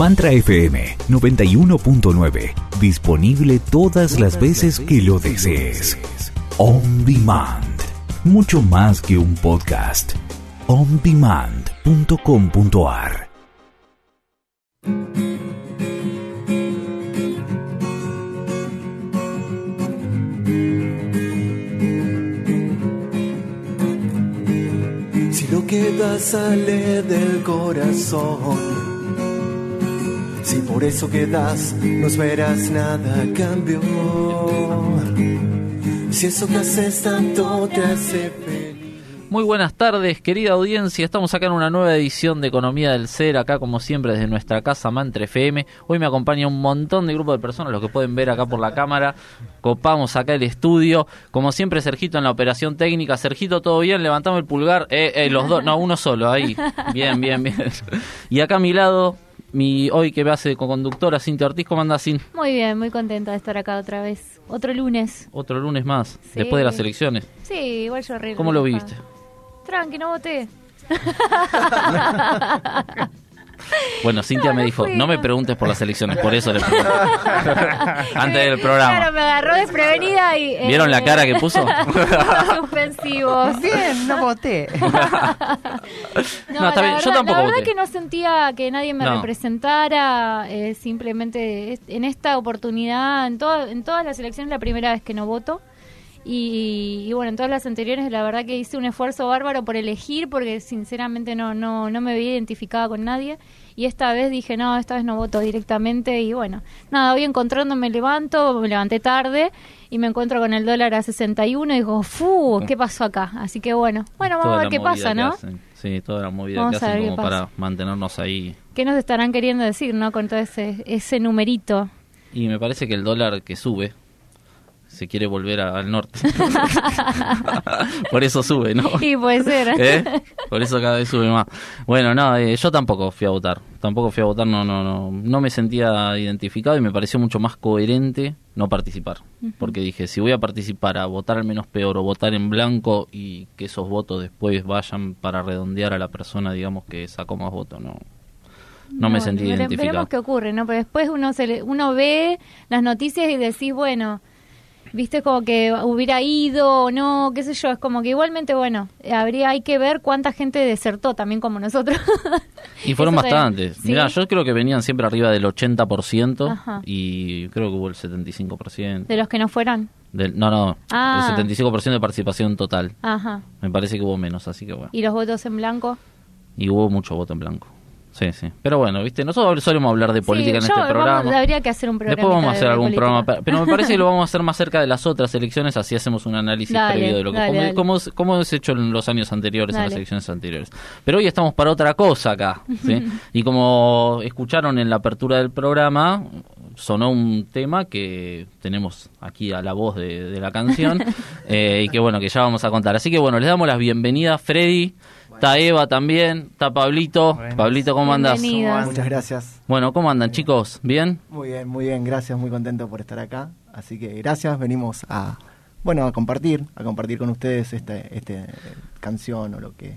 Mantra FM 91.9. Disponible todas las veces que lo desees. On Demand. Mucho más que un podcast. ondemand.com.ar Si lo que da sale del corazón si por eso quedas, no esperas nada a cambio. Si eso que haces tanto te hace feliz. Muy buenas tardes, querida audiencia. Estamos acá en una nueva edición de Economía del Ser, acá como siempre desde nuestra casa Mantre FM. Hoy me acompaña un montón de grupos de personas, los que pueden ver acá por la cámara. Copamos acá el estudio. Como siempre, Sergito en la operación técnica. Sergito, ¿todo bien? Levantamos el pulgar. Eh, eh, los dos, no, uno solo, ahí. Bien, bien, bien. Y acá a mi lado, mi hoy que me hace co-conductora Cintia Ortiz, ¿cómo anda Sin? Muy bien, muy contenta de estar acá otra vez. Otro lunes. Otro lunes más, después de las elecciones. Sí, igual yo arreglo. ¿Cómo lo viste? Tranqui, no voté. Bueno, Cintia me dijo, no me preguntes por las elecciones, por eso le pregunto. Antes del programa. Claro, me agarró desprevenida y... Eh, ¿Vieron la cara que puso? Suspensivo. Bien, no voté. no, está bien. Yo tampoco La verdad que no sentía que nadie me representara. Eh, simplemente en esta oportunidad, en, en todas las elecciones, la primera vez que no voto. Y, bueno, en todas las anteriores la verdad que hice un esfuerzo bárbaro por elegir porque sinceramente no, no, no me había identificado con nadie y esta vez dije no, esta vez no voto directamente y bueno, nada, hoy encontrando me levanto, me levanté tarde y me encuentro con el dólar a 61 y digo, ¡fu! ¿Qué pasó acá? Así que bueno, bueno, vamos a ver qué pasa, ¿no? Sí, toda la movida que hacen como para mantenernos ahí. ¿Qué nos estarán queriendo decir, no? Con todo ese, ese numerito. Y me parece que el dólar que sube, se quiere volver al norte. Por eso sube, ¿no? Sí, puede ser. ¿Eh? Por eso cada vez sube más. Bueno, no, eh, yo tampoco fui a votar. Tampoco fui a votar, no, no, no. No me sentía identificado y me pareció mucho más coherente no participar. Porque dije, si voy a participar a votar al menos peor o votar en blanco y que esos votos después vayan para redondear a la persona, digamos, que sacó más votos, no. No, me sentí identificado. Veremos qué ocurre, ¿no? Pero después uno se uno ve las noticias y decís, bueno, viste como que hubiera ido o no, qué sé yo, es como que igualmente, bueno, habría, hay que ver cuánta gente desertó también como nosotros. y fueron bastantes. Mira, yo creo que venían siempre arriba del 80% y creo que hubo el 75%. ¿De los que no fueron? Del, no, no, ah. el 75% de participación total. Ajá. Me parece que hubo menos, así que bueno. ¿Y los votos en blanco? Y hubo mucho voto en blanco. Sí, sí. Pero bueno, viste, nosotros solemos hablar de política en este programa. habría que hacer un programa. Después vamos a hacer algún programa. Pero me parece que lo vamos a hacer más cerca de las otras elecciones, así hacemos un análisis previo de lo que. como, como, hemos hecho en los años anteriores, en las elecciones anteriores. Pero hoy estamos para otra cosa acá. ¿sí? y como escucharon en la apertura del programa, sonó un tema que tenemos aquí a la voz de, la canción eh, y que bueno, que ya vamos a contar. Así que bueno, les damos las bienvenidas, Freddy. Está Eva también, está Pablito. Pablito, ¿cómo andas? Muchas gracias. Bueno, ¿cómo andan chicos? ¿Bien? Muy bien, muy bien, gracias, muy contento por estar acá. Así que gracias, venimos a, bueno, a compartir, a compartir con ustedes este, este canción o lo que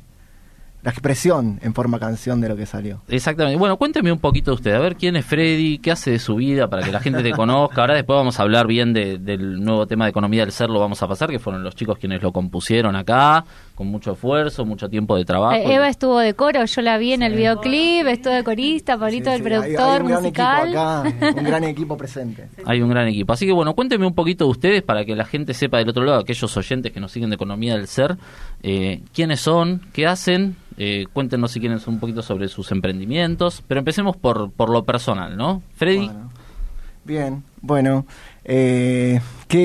la expresión en forma canción de lo que salió. Exactamente. Bueno, cuénteme un poquito usted, a ver quién es Freddy, qué hace de su vida para que la gente te conozca. Ahora después vamos a hablar bien del nuevo tema de economía del ser, lo vamos a pasar, que fueron los chicos quienes lo compusieron acá, con mucho esfuerzo, mucho tiempo de trabajo. Eh, Eva estuvo de coro, yo la vi en el videoclip, estuvo de corista, Pablito del productor hay, un musical. Gran equipo acá, un gran equipo presente. Hay un gran equipo. Así que bueno, cuénteme un poquito de ustedes para que la gente sepa del otro lado, aquellos oyentes que nos siguen de economía del ser, eh, quiénes son, qué hacen eh, cuéntenos si quieren un poquito sobre sus emprendimientos, pero empecemos por, por lo personal, ¿no? Freddy. Bien, bueno, eh,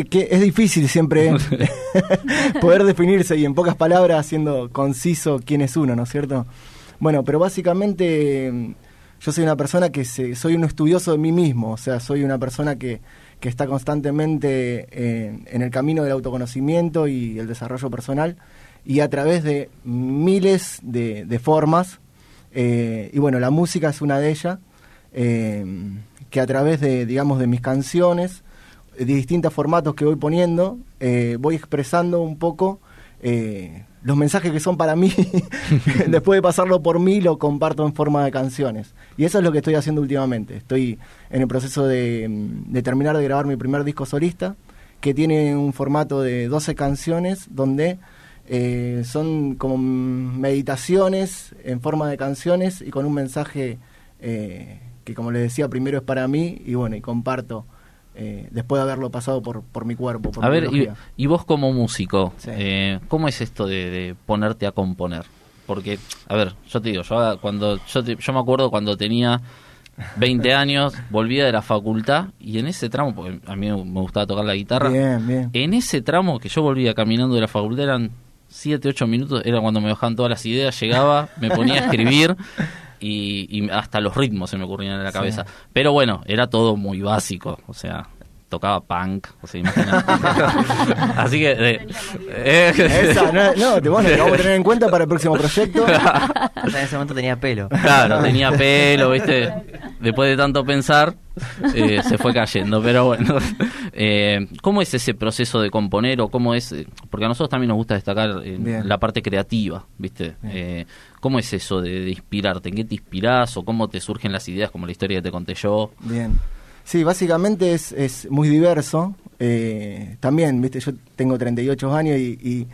que, es difícil siempre poder definirse y en pocas palabras siendo conciso quién es uno, ¿no es cierto? Bueno, pero básicamente yo soy una persona que soy un estudioso de mí mismo, o sea, soy una persona que, que está constantemente en el camino del autoconocimiento y el desarrollo personal y a través de miles de, formas. Eh, y bueno, la música es una de ellas, eh, que a través de, digamos, de mis canciones, de distintos formatos que voy poniendo, eh, voy expresando un poco eh, los mensajes que son para mí, después de pasarlo por mí, lo comparto en forma de canciones. Y eso es lo que estoy haciendo últimamente. Estoy en el proceso de, de terminar de grabar mi primer disco solista, que tiene un formato de 12 canciones donde eh, son como meditaciones en forma de canciones y con un mensaje eh, que como les decía primero es para mí y bueno y comparto eh, después de haberlo pasado por, por mi cuerpo. a ver, y, vos como músico, ¿cómo es esto de, ponerte a componer? Porque, a ver, yo te digo, yo cuando yo, yo me acuerdo cuando tenía 20 años, volvía de la facultad y en ese tramo, porque a mí me gustaba tocar la guitarra, en ese tramo que yo volvía caminando de la facultad eran 7, 8 minutos, era cuando me bajaban todas las ideas, llegaba, me ponía a escribir y, hasta los ritmos se me ocurrían en la cabeza. Pero bueno, era todo muy básico, o sea, tocaba punk, o sea, Así que... Eh, eh, Esa, no, no te, bueno, vamos a tener en cuenta para el próximo proyecto. en ese momento tenía pelo. Claro, tenía pelo, ¿viste? Después de tanto pensar, eh, se fue cayendo, pero bueno. Eh, ¿Cómo es ese proceso de componer o cómo es? Porque a nosotros también nos gusta destacar la parte creativa, ¿viste? Eh, ¿Cómo es eso de, de, inspirarte? ¿En qué te inspirás o cómo te surgen las ideas como la historia que te conté yo? Bien. Sí, básicamente es, es muy diverso. Eh, también, viste, yo tengo 38 años y,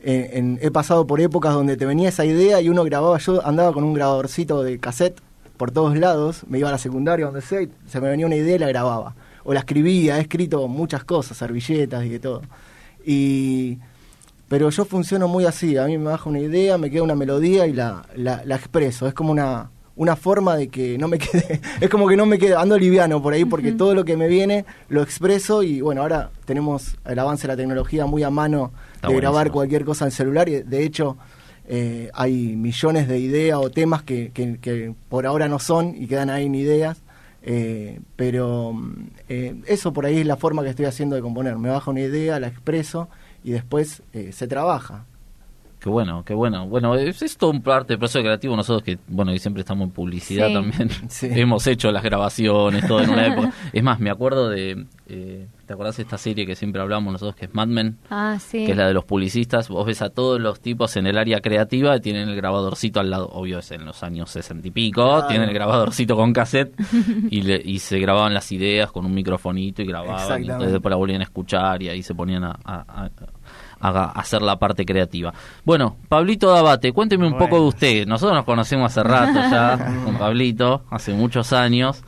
eh, he pasado por épocas donde te venía esa idea y uno grababa, yo andaba con un grabadorcito de cassette por todos lados, me iba a la secundaria, donde sea, se me venía una idea y la grababa. O la escribía, he escrito muchas cosas, servilletas y de todo. Y, pero yo funciono muy así, a mí me baja una idea, me queda una melodía y la, la, la expreso, es como una, una forma de que no me quede, es como que no me quede, ando liviano por ahí porque todo lo que me viene lo expreso y bueno, ahora tenemos el avance de la tecnología muy a mano de grabar cualquier cosa en celular y de hecho eh, hay millones de ideas o temas que, que, por ahora no son y quedan ahí en ideas. Eh, pero eh, eso por ahí es la forma que estoy haciendo de componer. Me baja una idea, la expreso y después se trabaja. Qué bueno, qué bueno. Bueno, es, todo un parte del proceso creativo. Nosotros que, bueno, y siempre estamos en publicidad también, hemos hecho las grabaciones, todo en una época. Es más, me acuerdo de, eh, ¿te acordás de esta serie que siempre hablamos nosotros, que es Mad Men? Ah, sí. Que es la de los publicistas. Vos ves a todos los tipos en el área creativa, tienen el grabadorcito al lado, obvio es en los años sesenta y pico, tienen el grabadorcito con cassette y, y se grababan las ideas con un microfonito y grababan. Y entonces después la volvían a escuchar y ahí se ponían a haga hacer la parte creativa. Bueno, Pablito Dabate, cuénteme un poco de usted. Nosotros nos conocemos hace rato ya con Pablito, hace muchos años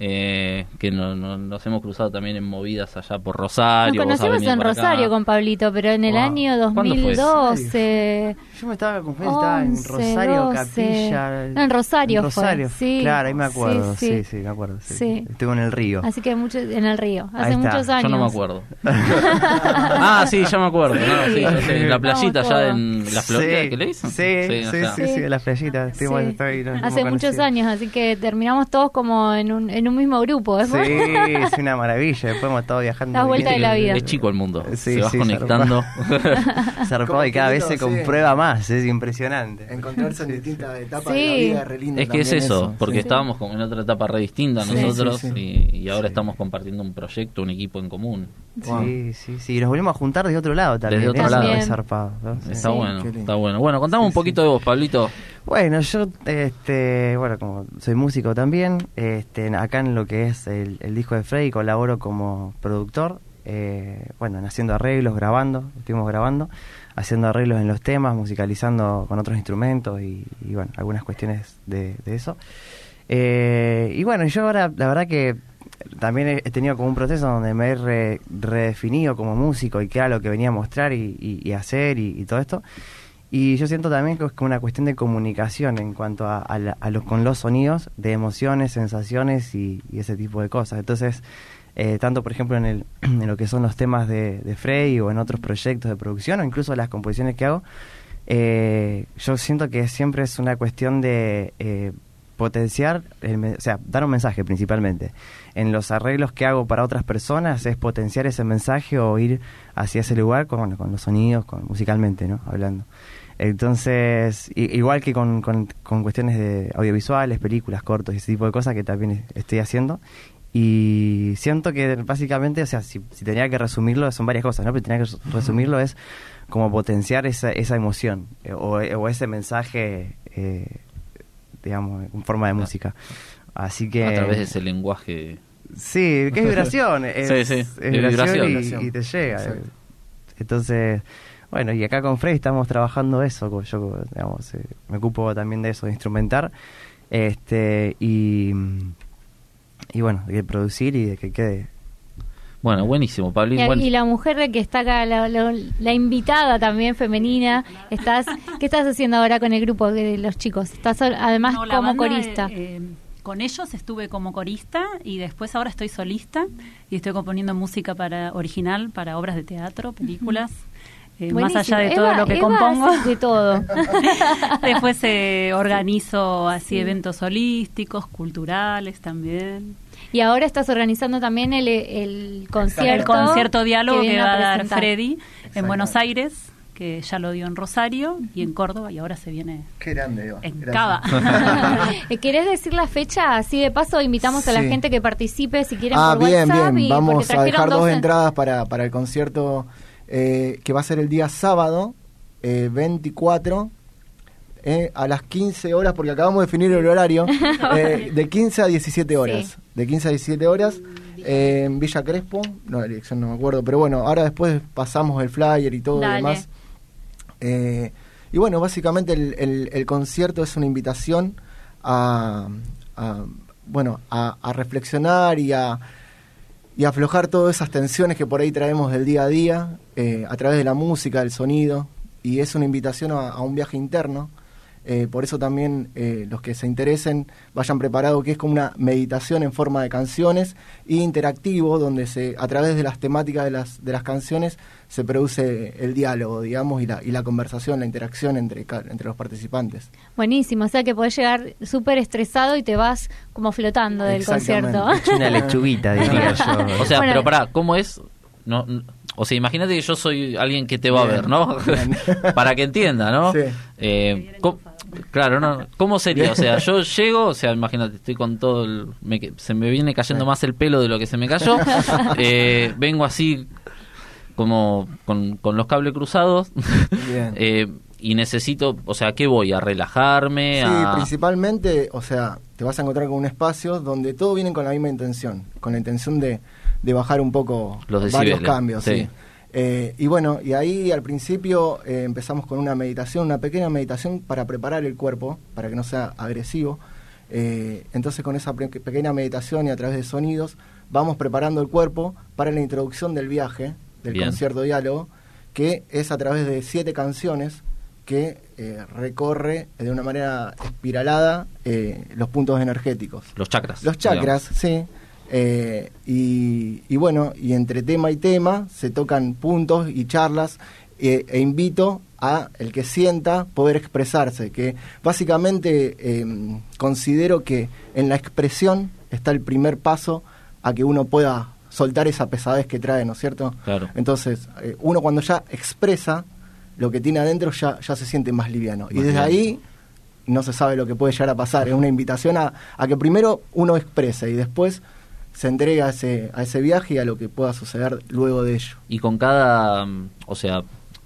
eh, que no, nos hemos cruzado también en movidas allá por Rosario. Nos conocimos en Rosario con Pablito, pero en el año 2012. Yo me estaba confundiendo, estaba en Rosario, Capilla. en Rosario, Rosario Sí, claro, ahí me acuerdo. Sí, sí, me acuerdo. Sí. Estuve en el río. Así que mucho, en el río, hace muchos años. Yo no me acuerdo. ah, sí, ya me acuerdo. en la playita allá en la Florida, ¿qué le dicen? Sí, sí, sí, sí, la playita. hace muchos años, así que terminamos todos como en un un mismo grupo. Sí, es una maravilla. Después hemos estado viajando. La vuelta de la vida. Es chico el mundo. se va conectando. Zarpado y cada vez se comprueba más. Es impresionante. Encontrarse en distintas etapas de la vida es re lindo Es que es eso, porque estábamos como en otra etapa re distinta nosotros y, ahora estamos compartiendo un proyecto, un equipo en común. Sí, sí, sí. Y nos volvemos a juntar de otro lado también. Desde otro lado. Zarpado, Está bueno, está bueno. Bueno, contame un poquito de vos, Pablito. Bueno, yo, este, bueno, como soy músico también, este, acá en lo que es el, disco de Freddy colaboro como productor, eh, bueno, haciendo arreglos, grabando, estuvimos grabando, haciendo arreglos en los temas, musicalizando con otros instrumentos y, bueno, algunas cuestiones de, eso. Eh, y bueno, yo ahora, la verdad que también he, tenido como un proceso donde me he redefinido como músico y qué era lo que venía a mostrar y, hacer y todo esto. Y yo siento también que es como una cuestión de comunicación en cuanto a, a, los, con los sonidos, de emociones, sensaciones y, ese tipo de cosas. Entonces, eh, tanto por ejemplo en, el, en lo que son los temas de, de Frey o en otros proyectos de producción o incluso las composiciones que hago, eh, yo siento que siempre es una cuestión de eh, potenciar, o sea, dar un mensaje principalmente. En los arreglos que hago para otras personas es potenciar ese mensaje o ir hacia ese lugar con, con los sonidos, con, musicalmente, ¿no? Hablando. Entonces, igual que con, con, cuestiones de audiovisuales, películas, cortos y ese tipo de cosas que también estoy haciendo. Y siento que básicamente, o sea, si, tenía que resumirlo, son varias cosas, ¿no? Pero tenía que resumirlo es como potenciar esa, esa emoción eh, o, ese mensaje, eh, digamos, en forma de música. Así que... A través de ese lenguaje... Sí, que es vibración. sí, sí, es vibración, Y, te llega. Entonces, bueno, y acá con Frey estamos trabajando eso. Yo, digamos, eh, me ocupo también de eso, de instrumentar. Este, y, y bueno, de producir y de que quede bueno, buenísimo, Pablín. Y, la mujer que está acá, la, invitada también femenina, estás, ¿qué estás haciendo ahora con el grupo de los chicos? Estás además como corista. Eh, con ellos estuve como corista y después ahora estoy solista y estoy componiendo música para original para obras de teatro, películas. Eh, más allá de todo lo que compongo. De todo. después eh, organizo así eventos holísticos, culturales también. Y ahora estás organizando también el, el concierto. El concierto diálogo que, va a, dar Freddy en Buenos Aires que ya lo dio en Rosario y en Córdoba y ahora se viene Qué grande, en Cava. ¿Querés decir la fecha? Así de paso invitamos a la gente que participe si quieren ah, bien, Bien, vamos a dejar dos, entradas para, para el concierto eh, que va a ser el día sábado eh, 24 eh, a las 15 horas, porque acabamos de definir el horario, eh, de 15 a 17 horas. De 15 a 17 horas en Villa Crespo, no, la dirección no me acuerdo, pero bueno, ahora después pasamos el flyer y todo lo demás. Eh, y bueno, básicamente el, concierto es una invitación a, bueno, a, reflexionar y a, y aflojar todas esas tensiones que por ahí traemos del día a día a través de la música, del sonido, y es una invitación a un viaje interno eh, por eso también eh, los que se interesen vayan preparados que es como una meditación en forma de canciones e interactivo, donde se a través de las temáticas de las, de las canciones se produce el diálogo, digamos, y la, y la conversación, la interacción entre, entre los participantes. Buenísimo, o sea que podés llegar súper estresado y te vas como flotando del concierto. Una lechuguita, diría yo. O sea, pero pará, ¿cómo es? No, o sea, imagínate que yo soy alguien que te va a ver, ¿no? Para que entienda, ¿no? Sí. Eh, Claro, no. ¿Cómo sería? O sea, yo llego, o sea, imagínate, estoy con todo el. se me viene cayendo más el pelo de lo que se me cayó. Eh, vengo así, como con, los cables cruzados. Eh, y necesito, o sea, ¿qué voy? ¿A relajarme? Sí, principalmente, o sea, te vas a encontrar con un espacio donde todo viene con la misma intención, con la intención de, de bajar un poco los varios cambios. sí. Eh, y bueno, y ahí al principio eh, empezamos con una meditación, una pequeña meditación para preparar el cuerpo, para que no sea agresivo. Eh, entonces con esa pequeña meditación y a través de sonidos vamos preparando el cuerpo para la introducción del viaje, del concierto diálogo, que es a través de siete canciones que recorre de una manera espiralada los puntos energéticos. Los chakras. Los chakras, sí. Eh, y, bueno, y entre tema y tema se tocan puntos y charlas eh, e invito a el que sienta poder expresarse, que básicamente em, considero que en la expresión está el primer paso a que uno pueda soltar esa pesadez que trae, ¿no es cierto? Claro. Entonces, eh, uno cuando ya expresa lo que tiene adentro ya, ya se siente más liviano. y desde ahí no se sabe lo que puede llegar a pasar. Es una invitación a, a que primero uno exprese y después se entrega a ese, a ese viaje y a lo que pueda suceder luego de ello. Y con cada, o sea,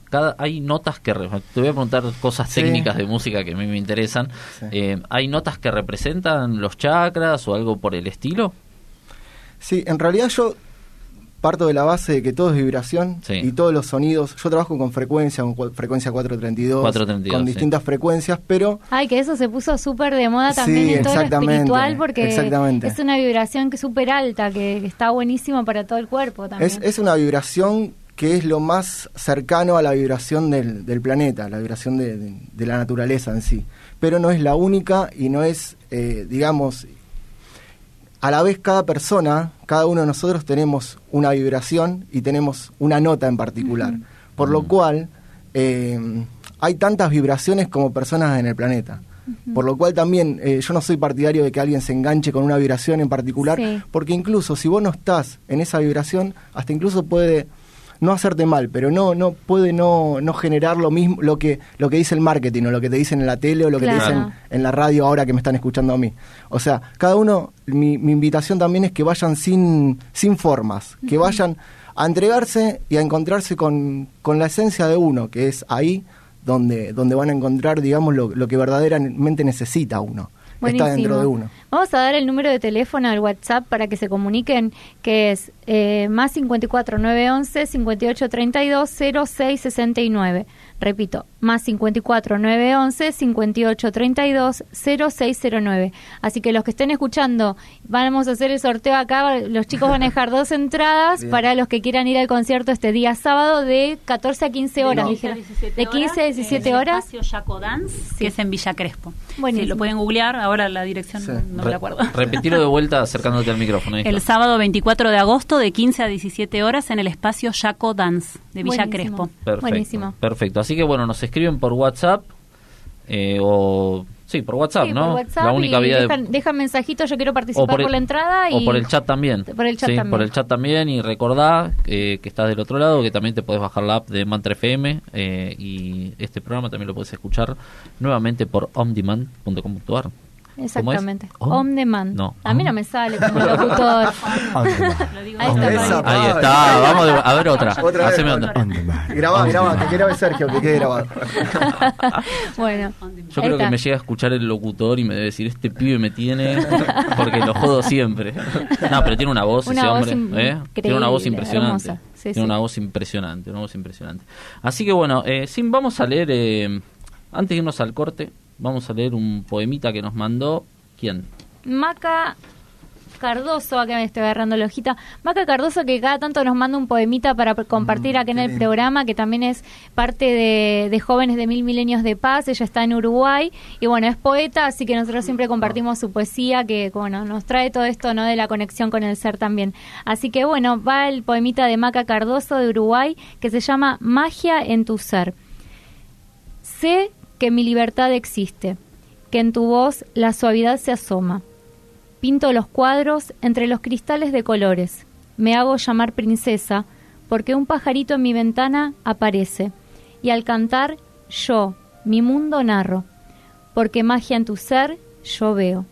cada, hay notas que... Te voy a preguntar cosas técnicas de música que a mí me interesan. Eh, ¿Hay notas que representan los chakras o algo por el estilo? Sí, en realidad yo parto de la base de que todo es vibración y todos los sonidos. Yo trabajo con frecuencia, con frecuencia 432, con distintas frecuencias, pero. Ay, que eso se puso súper de moda también en todo lo espiritual porque es una vibración que súper alta, que, está buenísima para todo el cuerpo también. Es, es una vibración que es lo más cercano a la vibración del, del planeta, la vibración de, de, la naturaleza en sí. Pero no es la única y no es, eh, digamos, a la vez cada persona, cada uno de nosotros tenemos una vibración y tenemos una nota en particular. Por lo cual eh, hay tantas vibraciones como personas en el planeta. Por lo cual también eh, yo no soy partidario de que alguien se enganche con una vibración en particular, porque incluso si vos no estás en esa vibración, hasta incluso puede no hacerte mal, pero no no puede no, no generar lo mismo lo que lo que dice el marketing o lo que te dicen en la tele o lo que te dicen en la radio ahora que me están escuchando a mí. O sea, cada uno mi, mi invitación también es que vayan sin sin formas, que vayan a entregarse y a encontrarse con, con la esencia de uno, que es ahí donde, donde van a encontrar, digamos, lo, lo que verdaderamente necesita uno. Está dentro de uno. Vamos a dar el número de teléfono al WhatsApp para que se comuniquen, que es eh, más 54 911 58 32 06 69. Repito, más 54 911 58 32 0609. Así que los que estén escuchando, vamos a hacer el sorteo acá. Los chicos van a dejar dos entradas para los que quieran ir al concierto este día sábado de 14 a 15 horas. De 15 a 17 horas. Espacio Jaco Dance, que es en Villa Crespo. Sí, lo pueden googlear. Ahora la dirección no me acuerdo. Repetirlo de vuelta acercándote al micrófono. El sábado 24 de agosto de 15 a 17 horas en el espacio Jaco Dance de Villa Crespo. Perfecto. Buenísimo. Perfecto. Así que bueno, nos escriben por WhatsApp eh, o Sí, por WhatsApp, ¿no? la única vía dejan, de... mensajitos, yo quiero participar por, la entrada. Y... O por el chat también. Por el chat sí, también. Por el chat también. Y recordá eh, que estás del otro lado, que también te puedes bajar la app de Mantra FM. Eh, y este programa también lo puedes escuchar nuevamente por omdemand.com.ar. Exactamente. On, demand. No. A mí no me sale como locutor. Ahí está. Ahí está. Vamos a ver otra. Otra vez. Otra. Graba, graba, que quiera ver Sergio, que quede grabado. bueno. Yo creo que me llega a escuchar el locutor y me debe decir, este pibe me tiene, porque lo jodo siempre. No, pero tiene una voz ese hombre. ¿eh? Tiene una voz impresionante. tiene una voz impresionante, una voz impresionante. Así que bueno, eh, Sim, vamos a leer, eh, antes de irnos al corte, Vamos a leer un poemita que nos mandó. ¿Quién? Maca Cardoso, acá me estoy agarrando la hojita. Maca Cardoso, que cada tanto nos manda un poemita para compartir mm, acá en el programa, que también es parte de, Jóvenes de Mil Milenios de Paz. Ella está en Uruguay y bueno, es poeta, así que nosotros siempre compartimos su poesía, que bueno, nos trae todo esto, ¿no? De la conexión con el ser también. Así que bueno, va el poemita de Maca Cardoso de Uruguay, que se llama Magia en tu ser. Sé que mi libertad existe, que en tu voz la suavidad se asoma. Pinto los cuadros entre los cristales de colores. Me hago llamar princesa porque un pajarito en mi ventana aparece. Y al cantar, yo, mi mundo narro. Porque magia en tu ser, yo veo.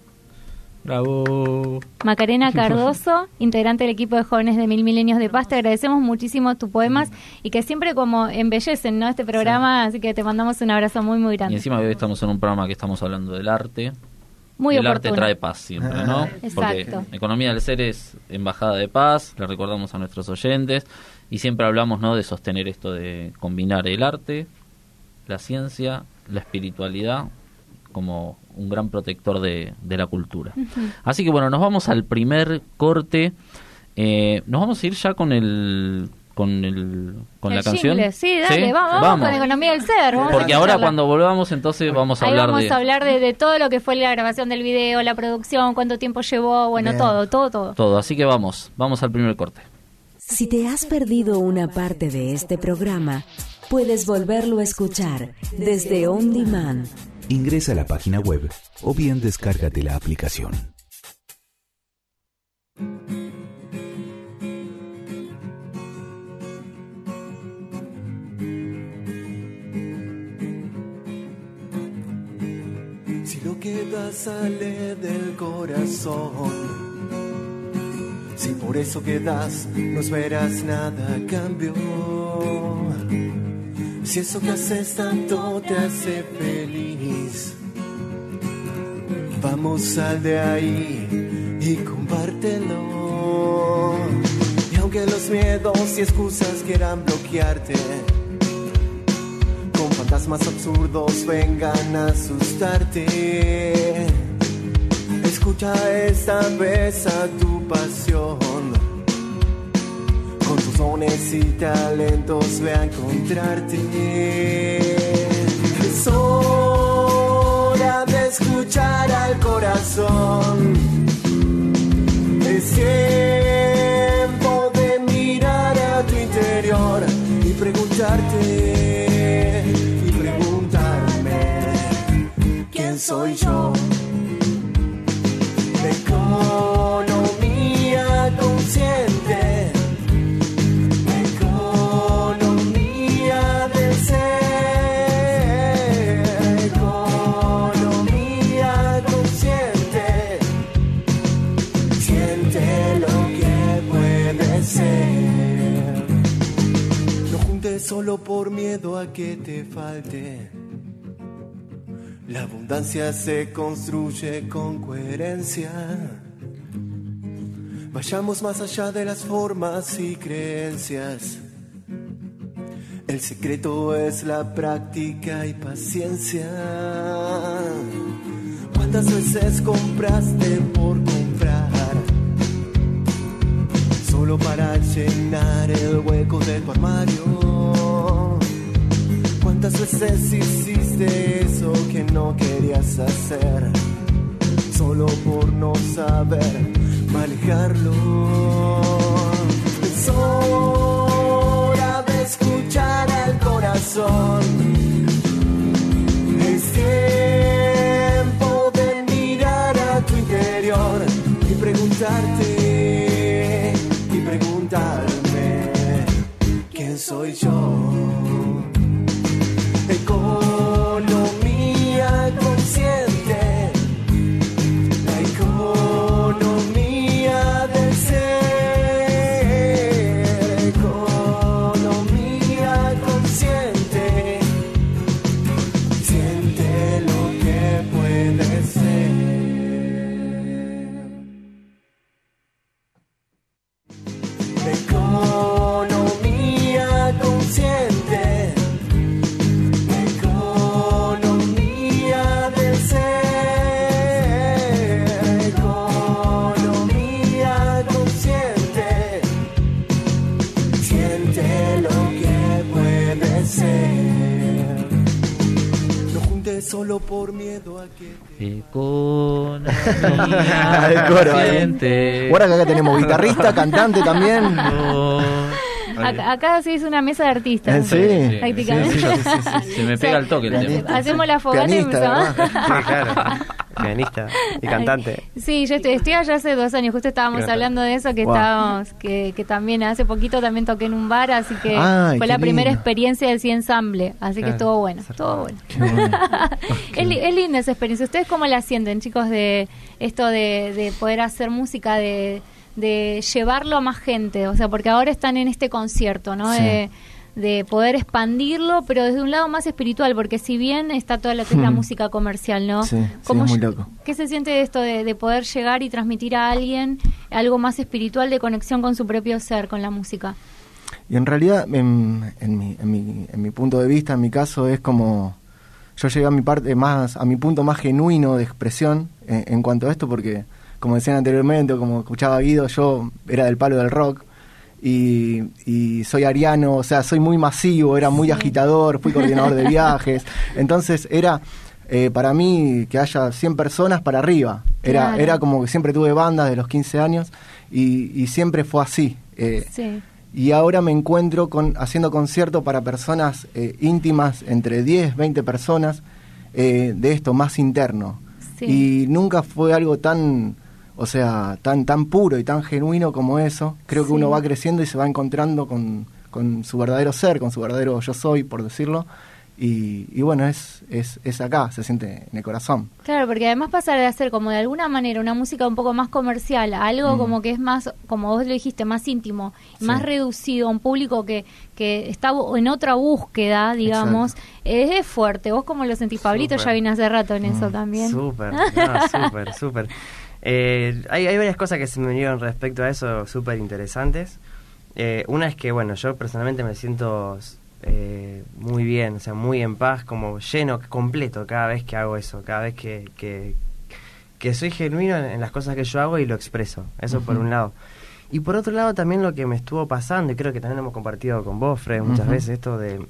Bravo. Macarena Cardoso, integrante del equipo de jóvenes de Mil Milenios de Paz, te agradecemos muchísimo tus poemas y que siempre como embellecen ¿no? este programa, así que te mandamos un abrazo muy, muy grande. Y encima hoy estamos en un programa que estamos hablando del arte. Muy el arte trae paz siempre, ¿no? Exacto. Porque Economía del Ser es embajada de paz, le recordamos a nuestros oyentes y siempre hablamos, ¿no? De sostener esto de combinar el arte, la ciencia, la espiritualidad como un gran protector de, la cultura. Así que bueno, nos vamos al primer corte. Eh, nos vamos a ir ya con el con el con la canción. Sí, dale, Vamos, vamos, con Economía del Ser. Porque ahora cuando volvamos entonces vamos a hablar vamos de... a hablar de, todo lo que fue la grabación del video, la producción, cuánto tiempo llevó, bueno, todo, todo, todo. Todo, así que vamos, vamos al primer corte. Si te has perdido una parte de este programa, puedes volverlo a escuchar desde On Demand Ingresa a la página web o bien descárgate la aplicación. Si lo que da sale del corazón, si por eso quedas, no esperas nada a cambio. Si eso que haces tanto te hace feliz, vamos sal de ahí y compártelo. Y aunque los miedos y excusas quieran bloquearte, con fantasmas absurdos vengan a asustarte. Escucha esta vez a tu pasión dones y talentos ve a encontrarte. Es hora de escuchar al corazón. Es tiempo de mirar a tu interior y preguntarte por miedo a que te falte. La abundancia se construye con coherencia. Vayamos más allá de las formas y creencias. El secreto es la práctica y paciencia. ¿Cuántas veces compraste por comprar? Solo para llenar el hueco de tu armario. ¿Cuántas veces hiciste eso que no querías hacer? Solo por no saber manejarlo. Es hora de escuchar al corazón. Es tiempo de mirar a tu interior y preguntarte y preguntarme quién soy yo. Solo por miedo a que Economía el coro Ahora que acá tenemos guitarrista, cantante también. Acá, sí es una mesa de artistas. Sí, prácticamente. Se me pega el toque el tema. Hacemos la fogata y claro pianista y cantante. Sí, yo estoy, estoy, allá hace dos años, justo estábamos hablando de eso, que estábamos, que, que, también hace poquito también toqué en un bar, así que fue la primera experiencia del sí ensamble, así que estuvo bueno, estuvo bueno. es, es, linda esa experiencia. ¿Ustedes cómo la sienten, chicos, de esto de, de poder hacer música, de, de llevarlo a más gente? O sea, porque ahora están en este concierto, ¿no? De, de poder expandirlo, pero desde un lado más espiritual, porque si bien está toda lo que es la hmm. música comercial, ¿no? Sí, muy loco. ¿Qué se siente de esto de, poder llegar y transmitir a alguien algo más espiritual de conexión con su propio ser, con la música? Y en realidad, en, en, mi, en, mi, en mi punto de vista, en mi caso, es como yo llegué a mi parte más, a mi punto más genuino de expresión en, en cuanto a esto, porque como decían anteriormente, como escuchaba Guido, yo era del palo del rock y, soy ariano, o sea, soy muy masivo, era muy agitador, fui coordinador de viajes, entonces era eh, para mí que haya 100 personas para arriba, era, era como que siempre tuve bandas de los 15 años y, siempre fue así. Eh, y ahora me encuentro con, haciendo conciertos para personas eh, íntimas, entre 10, 20 personas, de esto más interno. Y nunca fue algo tan o sea, tan, tan puro y tan genuino como eso, creo que uno va creciendo y se va encontrando con, con su verdadero ser, con su verdadero yo soy, por decirlo, y, bueno, es, es, es, acá, se siente en el corazón. Claro, porque además pasa de hacer como de alguna manera una música un poco más comercial, algo mm. como que es más, como vos lo dijiste, más íntimo, más reducido a un público que, que está en otra búsqueda, digamos, es fuerte. ¿Vos cómo lo sentís, Pablito? Ya vine hace rato en eso mm. también. Súper, súper, súper. Eh, hay, hay, varias cosas que se me vinieron respecto a eso súper interesantes. Eh, una es que, bueno, yo personalmente me siento eh, muy bien, o sea, muy en paz, como lleno, completo cada vez que hago eso, cada vez que, que, soy genuino en, las cosas que yo hago y lo expreso. Eso por un lado. Y por otro lado también lo que me estuvo pasando, y creo que también hemos compartido con vos, Fred, muchas veces, esto de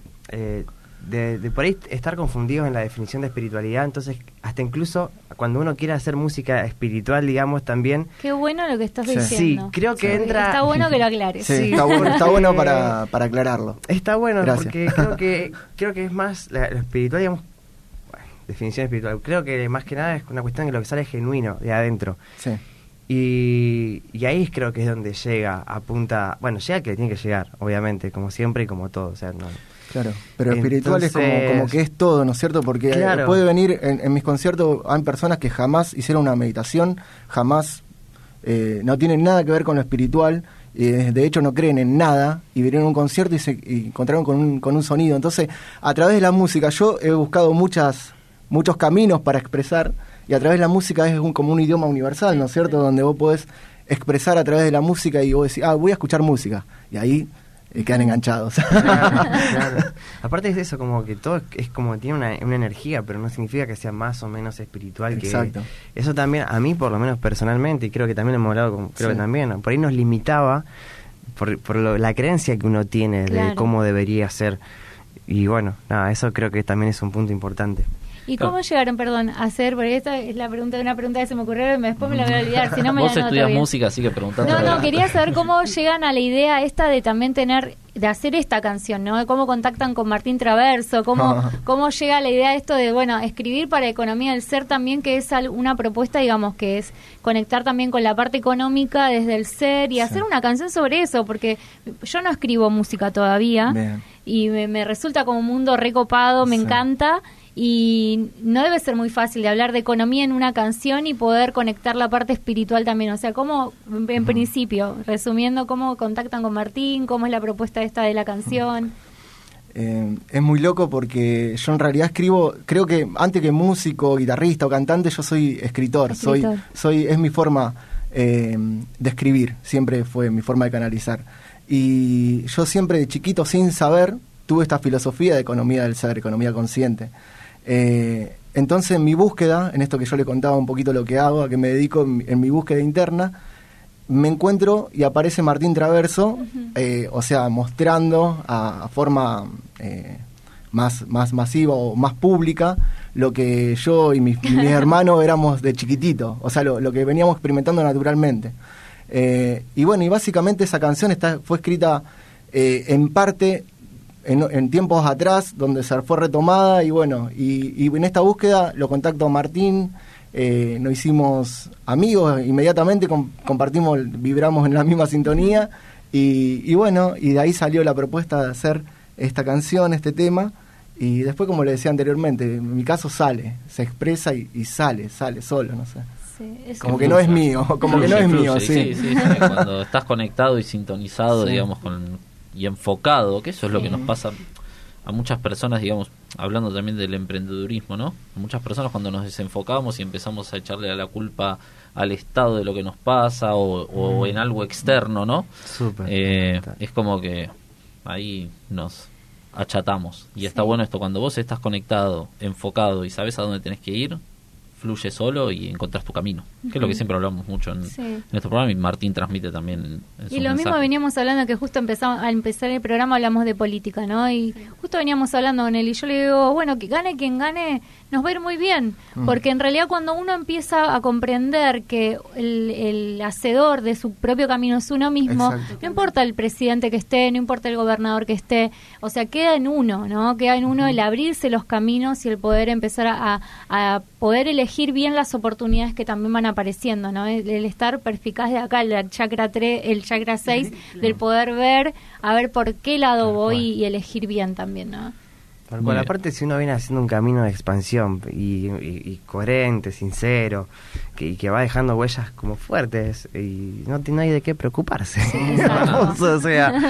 de, por ahí estar confundidos en la definición de espiritualidad, entonces hasta incluso cuando uno quiere hacer música espiritual, digamos, también... Qué bueno lo que estás diciendo. Sí, creo que entra... Está bueno que lo aclares. Sí, está bueno, está bueno para, para aclararlo. Está bueno porque creo que, creo que es más, la, lo espiritual, digamos, definición espiritual, creo que más que nada es una cuestión de lo que sale genuino, de adentro. Sí. Y, y, ahí creo que es donde llega, apunta, bueno, llega que tiene que llegar, obviamente, como siempre y como todo, o sea, no, Claro, pero espiritual es como, como, que es todo, ¿no es cierto? Porque puede venir, en, mis conciertos hay personas que jamás hicieron una meditación, jamás eh, no tienen nada que ver con lo espiritual, eh, de hecho no creen en nada, y vinieron a un concierto y se encontraron con un, con un sonido. Entonces, a través de la música, yo he buscado muchas, muchos caminos para expresar, y a través de la música es un, como un idioma universal, ¿no es cierto? Donde vos podés expresar a través de la música y vos decís, ah, voy a escuchar música. Y ahí y quedan enganchados. Aparte de eso, como que todo es, como tiene una, una, energía, pero no significa que sea más o menos espiritual. Exacto. eso también, a mí por lo menos personalmente, y creo que también lo hemos hablado, con, creo que también, por ahí nos limitaba por, por la creencia que uno tiene de cómo debería ser. Y bueno, nada, eso creo que también es un punto importante. ¿Y cómo llegaron, perdón, a hacer? Porque esta es la pregunta de una pregunta que se me ocurrió y después me la voy a olvidar. Si no me Vos estudias música, así que preguntando. No, no, quería saber cómo llegan a la idea esta de también tener, de hacer esta canción, ¿no? Cómo contactan con Martín Traverso, cómo, cómo llega la idea esto de, bueno, escribir para Economía del Ser también, que es una propuesta, digamos, que es conectar también con la parte económica desde el ser y hacer una canción sobre eso, porque yo no escribo música todavía y me, resulta como un mundo recopado, me encanta y no debe ser muy fácil de hablar de economía en una canción y poder conectar la parte espiritual también. O sea, ¿cómo, en principio, resumiendo, cómo contactan con Martín, cómo es la propuesta esta de la canción? Eh, es muy loco porque yo en realidad escribo, creo que antes que músico, guitarrista o cantante, yo soy escritor, soy, soy, es mi forma eh, de escribir, siempre fue mi forma de canalizar. Y yo siempre de chiquito, sin saber, tuve esta filosofía de economía del ser, economía consciente. Eh, entonces, en mi búsqueda, en esto que yo le contaba un poquito lo que hago, a que me dedico en, mi búsqueda interna, me encuentro y aparece Martín Traverso, eh, o sea, mostrando a, forma eh, más, más masiva o más pública lo que yo y mis, hermanos éramos de chiquitito, o sea, lo, que veníamos experimentando naturalmente. y bueno, y básicamente esa canción está, fue escrita en parte en, tiempos atrás, donde se fue retomada y bueno, y, en esta búsqueda lo contacto a Martín, eh, nos hicimos amigos inmediatamente, compartimos, vibramos en la misma sintonía y, bueno, y de ahí salió la propuesta de hacer esta canción, este tema. Y después, como le decía anteriormente, en mi caso sale, se expresa y, sale, sale solo, no sé. como que, no es mío, como que no es mío, sí. Sí, Cuando estás conectado y sintonizado, digamos, con, y enfocado, que eso es lo que nos pasa a muchas personas, digamos, hablando también del emprendedurismo, ¿no? A muchas personas cuando nos desenfocamos y empezamos a echarle a la culpa al estado de lo que nos pasa o, en algo externo, ¿no? Eh, es como que ahí nos achatamos. Y está bueno esto, cuando vos estás conectado, enfocado y sabes a dónde tenés que ir, fluye solo y encontrás tu camino, que es lo que siempre hablamos mucho en, nuestro programa y Martín transmite también. y lo mismo veníamos hablando que justo empezamos, al empezar el programa hablamos de política, ¿no? Y justo veníamos hablando con él y yo le digo, bueno, que gane quien gane, nos va a ir muy bien, mm. porque en realidad cuando uno empieza a comprender que el, hacedor de su propio camino es uno mismo, no importa el presidente que esté, no importa el gobernador que esté, o sea, queda en uno, ¿no? Queda en uno el abrirse los caminos y el poder empezar a, a poder elegir bien las oportunidades que también van apareciendo, ¿no? El, estar perspicaz de acá, el chakra 3, el chakra 6, del poder ver, a ver por qué lado voy y elegir bien también, ¿no? Por aparte si uno viene haciendo un camino de expansión y, coherente, sincero, que, y que va dejando huellas como fuertes y no tiene nadie de qué preocuparse. o sea...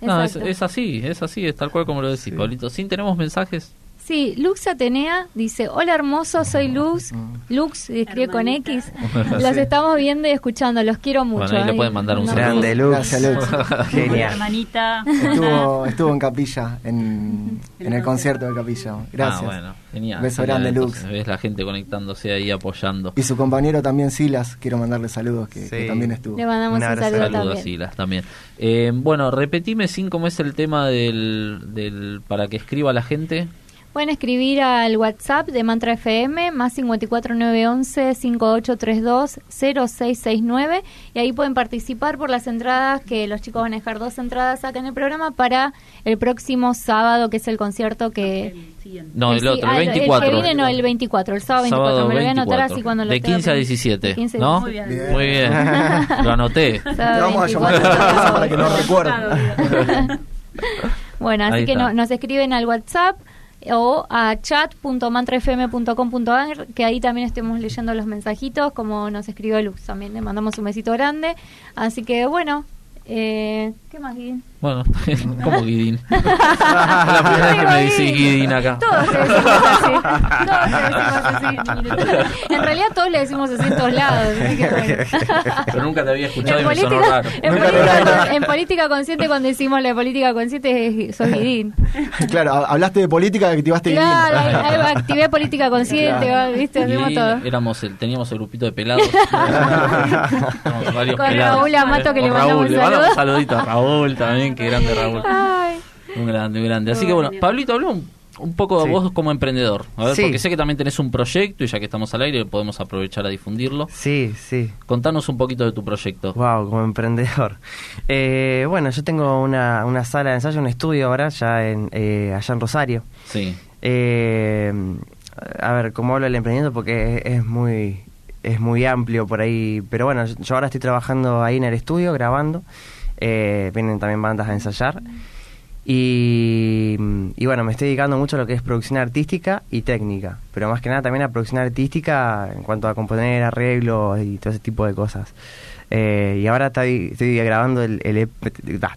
No, es, así, es así, es tal cual como lo decís, Paulito. ¿Sin tenemos mensajes? Sí, Lux Atenea dice, hola hermoso, soy Lux. Lux, escribe con X. Los estamos viendo y escuchando, los quiero mucho. Bueno, ahí le ¿eh? pueden mandar un saludo. Grande Lux. Gracias Lux. Genial. Hermanita. Estuvo, estuvo en Capilla, en, en el concierto de Capilla. Gracias. Ah, bueno, genial. Beso grande Lux. Ves la gente conectándose ahí apoyando. Y su compañero también Silas, quiero mandarle saludos, que, también estuvo. Le mandamos un, saludo Saludos a Silas también. Eh, bueno, repetime sin cómo es el tema del, del para que escriba la gente. Pueden escribir al WhatsApp de Mantra FM, más 54911-5832-0669, y ahí pueden participar por las entradas, que los chicos van a dejar dos entradas acá en el programa para el próximo sábado, que es el concierto que... No, el, otro, el 24. El, que viene no, el 24, el sábado 24. me lo voy a anotar así cuando lo De 15 a 17, ¿no? Muy bien. Muy bien. lo anoté. vamos a llamar para que no recuerden. bueno, así que no, nos escriben al WhatsApp o a chat.mantrafm.com.ar que ahí también estemos leyendo los mensajitos como nos escribió Luz también le mandamos un besito grande así que bueno eh, ¿qué más Guidín? Bueno, como Guidín. la primera vez que me dice Guidín acá. Todos le decimos así. Todos le decimos así. En realidad todos le decimos así en todos lados. Así que bueno. Pero nunca te había escuchado en y política, me sonó raro. En política, en política, consciente, cuando decimos la política consciente, sos Guidín. Claro, hablaste de política, activaste Guidín. Claro, activé política consciente, claro. ¿viste? Hacemos todo. Éramos el, teníamos el grupito de pelados. varios Con pelados. Raúl Amato que le mandamos un saludo. Un saludito a Raúl también qué grande Raúl. Un grande, un grande. Así que bueno, Pablito, habló un, poco de vos como emprendedor. A ver, porque sé que también tenés un proyecto y ya que estamos al aire podemos aprovechar a difundirlo. Sí, sí. Contanos un poquito de tu proyecto. Wow, como emprendedor. Eh, bueno, yo tengo una, una sala de ensayo, un estudio ahora, ya en, eh, allá en Rosario. Sí. Eh, a ver, ¿cómo hablo del emprendimiento? Porque es, muy es muy amplio por ahí. Pero bueno, yo ahora estoy trabajando ahí en el estudio, grabando. Eh, vienen también bandas a ensayar. Y, bueno, me estoy dedicando mucho a lo que es producción artística y técnica, pero más que nada también a producción artística en cuanto a componer, arreglos y todo ese tipo de cosas. Eh, y ahora estoy, estoy grabando el, EP,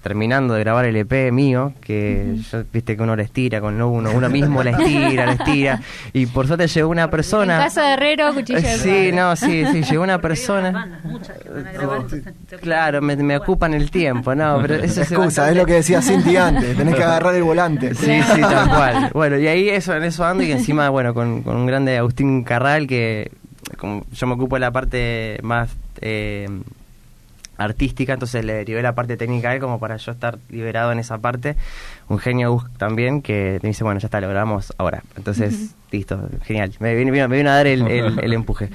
terminando de grabar el EP mío, que yo, viste que uno le estira, con uno, uno mismo le estira, le estira. Y por suerte llegó una persona. En casa de herrero, cuchillo de Sí, no, sí, sí, llegó una persona. Claro, me, me ocupan el tiempo, no, pero eso es excusa, es lo que decía Cinti antes, tenés que agarrar el volante. Sí, sí, tal cual. Bueno, y ahí eso, en eso ando y encima, bueno, con, con un grande Agustín Carral que como yo me ocupo de la parte más eh, artística, entonces le derivé la parte técnica a él como para yo estar liberado en esa parte. Un genio también que me dice, bueno, ya está, lo grabamos ahora. Entonces, listo, genial. Me vino, a dar el, el empuje.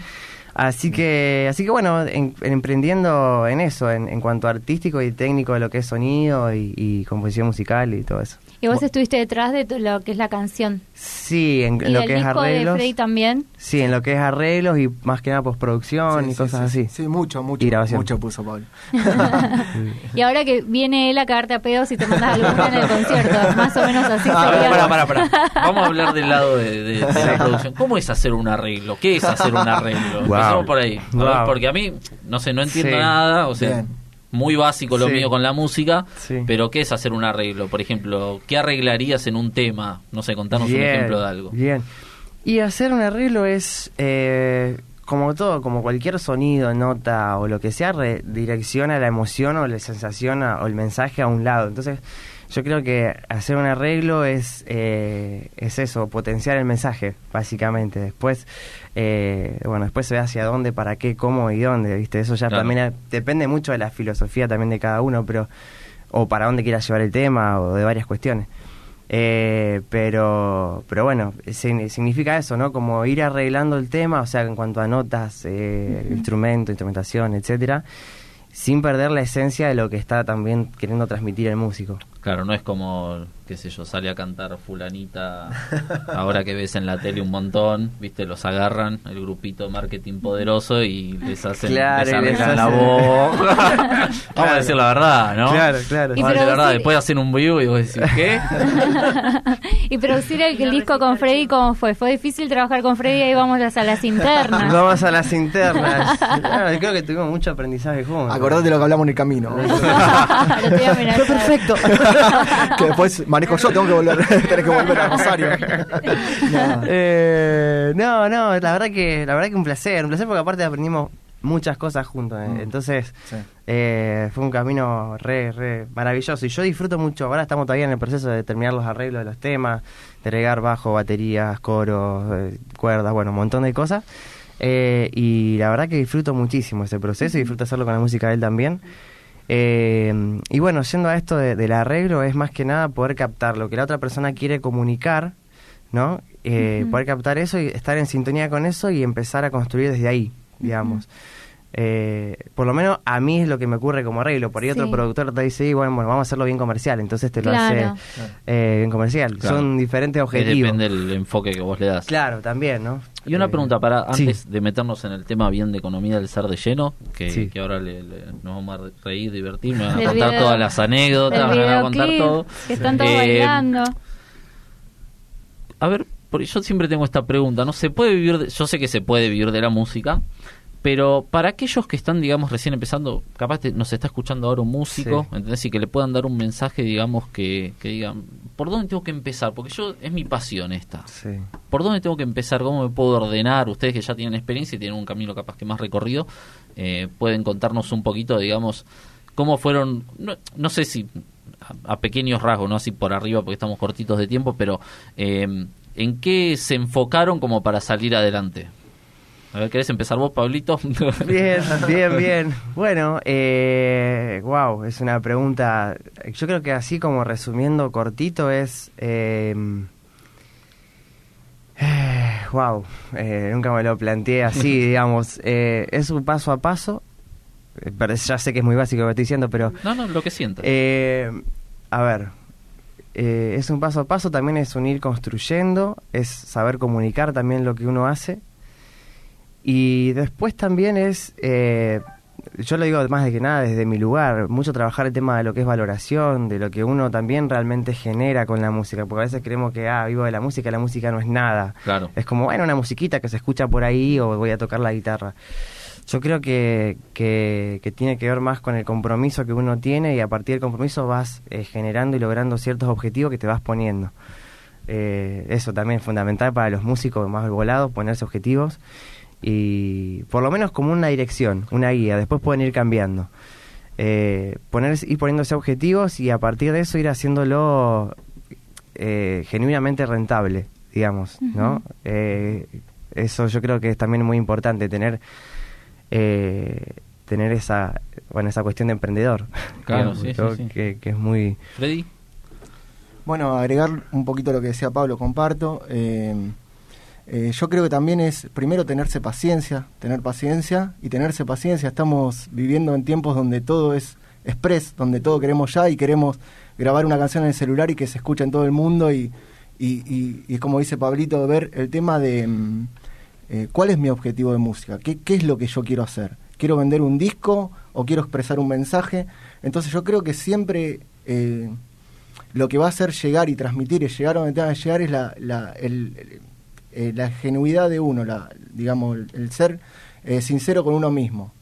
Así que, así que bueno, emprendiendo en eso, en, en, cuanto a artístico y técnico de lo que es sonido y, composición musical y todo eso. ¿Y vos estuviste detrás de lo que es la canción? Sí, en, lo que es arreglos. de Frey también? Sí, en lo que es arreglos y más que nada postproducción y cosas así. Sí, mucho, mucho. Mucho puso Pablo. y ahora que viene él a cagarte a pedos y te mandas algo en el concierto, más o menos así ah, sería. Para, para, Vamos a hablar del lado de, la producción. ¿Cómo es hacer un arreglo? ¿Qué es hacer un arreglo? por ahí. porque a mí, no sé, no entiendo nada, o sea, muy básico lo mío con la música, pero ¿qué es hacer un arreglo? Por ejemplo, ¿qué arreglarías en un tema? No sé, contanos un ejemplo de algo. Bien. Y hacer un arreglo es, eh, como todo, como cualquier sonido, nota o lo que sea, redirecciona la emoción o la sensación o el mensaje a un lado. Entonces, yo creo que hacer un arreglo es, eh, es eso, potenciar el mensaje, básicamente. Después, eh, bueno, después se ve hacia dónde, para qué, cómo y dónde, ¿viste? Eso ya también depende mucho de la filosofía también de cada uno, pero o para dónde quiera llevar el tema o de varias cuestiones. Eh, pero, pero bueno, significa eso, ¿no? Como ir arreglando el tema, o sea, en cuanto a notas, eh, instrumento, instrumentación, etcétera, sin perder la esencia de lo que está también queriendo transmitir el músico. Claro, no es como qué sé yo, sale a cantar fulanita, ahora que ves en la tele un montón, viste, los agarran, el grupito marketing poderoso y les hacen, les la voz. Vamos a decir la verdad, ¿no? Claro, claro. Vamos a decir la verdad, después hacen un vivo y vos decís, ¿qué? y producir el, disco con Freddy, ¿cómo fue? ¿Fue difícil trabajar con Freddy? Ahí vamos a las internas. Vamos a las internas. Claro, creo que tuvimos mucho aprendizaje juntos. Acordate lo que hablamos en el camino. Fue perfecto. que después manejo yo, tengo que volver, tener que volver a Rosario. no. Eh, no, no, la verdad que la verdad que un placer, un placer porque aparte aprendimos muchas cosas juntos. Eh. Mm. Entonces, eh, fue un camino re, re maravilloso. Y yo disfruto mucho. Ahora estamos todavía en el proceso de terminar los arreglos de los temas, de regar bajo, baterías, coros, cuerdas, bueno, un montón de cosas. y la verdad que disfruto muchísimo ese proceso y disfruto hacerlo con la música de él también. Eh, y bueno, yendo a esto del arreglo, es más que nada poder captar lo que la otra persona quiere comunicar, ¿no? Eh, poder captar eso y estar en sintonía con eso y empezar a construir desde ahí, digamos. Eh, por lo menos a mí es lo que me ocurre como arreglo. Por ahí otro productor te dice, bueno, bueno, vamos a hacerlo bien comercial, entonces te lo hace eh, bien comercial. Son diferentes objetivos. Depende del enfoque que vos le das. Claro, también, ¿no? Y una pregunta para antes de meternos en el tema bien de economía del ser de lleno, que, que ahora le, nos vamos a reír, divertir, me van a contar todas las anécdotas, me van a contar todo. Que están todos bailando a ver, porque yo siempre tengo esta pregunta, ¿no? ¿Se puede vivir, de, yo sé que se puede vivir de la música, pero para aquellos que están, digamos, recién empezando, capaz nos está escuchando ahora un músico, ¿entendés? Y que le puedan dar un mensaje, digamos, que, que digan, ¿por dónde tengo que empezar? Porque yo, es mi pasión esta. Sí. ¿Por dónde tengo que empezar? ¿Cómo me puedo ordenar? Ustedes que ya tienen experiencia y tienen un camino capaz que más recorrido, eh, pueden contarnos un poquito, digamos, cómo fueron, no, no sé si a, pequeños rasgos, no así por arriba porque estamos cortitos de tiempo, pero eh, ¿en qué se enfocaron como para salir adelante? A ver, ¿querés empezar vos, Pablito? Bien, bien, bien. Bueno, eh, wow, es una pregunta. Yo creo que así como resumiendo cortito es. Eh, wow, eh, nunca me lo planteé así, digamos. Eh, es un paso a paso. Pero ya sé que es muy básico lo que estoy diciendo, pero. No, no, lo que siento. a ver, es un paso a paso, también es un ir construyendo, es saber comunicar también lo que uno hace y después también es, eh, yo lo digo más de que nada desde mi lugar, mucho trabajar el tema de lo que es valoración, de lo que uno también realmente genera con la música, porque a veces creemos que, ah, vivo de la música, la música no es nada. Claro. Es como, bueno, una musiquita que se escucha por ahí o voy a tocar la guitarra. Yo creo que, que, tiene que ver más con el compromiso que uno tiene y a partir del compromiso vas eh, generando y logrando ciertos objetivos que te vas poniendo. Eh, eso también es fundamental para los músicos más volados, ponerse objetivos y por lo menos como una dirección, una guía, después pueden ir cambiando. Eh, poner, ir poniéndose objetivos y a partir de eso ir haciéndolo eh, genuinamente rentable, digamos, ¿no? Eh, eso yo creo que es también muy importante, tener eh, tener esa bueno esa cuestión de emprendedor. Claro sí, sí, Que, que, es muy Freddy. Bueno agregar un poquito lo que decía Pablo comparto eh, yo creo que también es primero tenerse paciencia, tener paciencia y tenerse paciencia. Estamos viviendo en tiempos donde todo es express, donde todo queremos ya y queremos grabar una canción en el celular y que se escuche en todo el mundo y, y, como dice Pablito, ver el tema de mm, eh, cuál es mi objetivo de música, ¿Qué, qué es lo que yo quiero hacer. ¿Quiero vender un disco o quiero expresar un mensaje? Entonces yo creo que siempre... Eh, lo que va a hacer llegar y transmitir y llegar a donde tenga que llegar es la, la el, eh, la genuidad de uno, la, digamos, el, ser eh, sincero con uno mismo.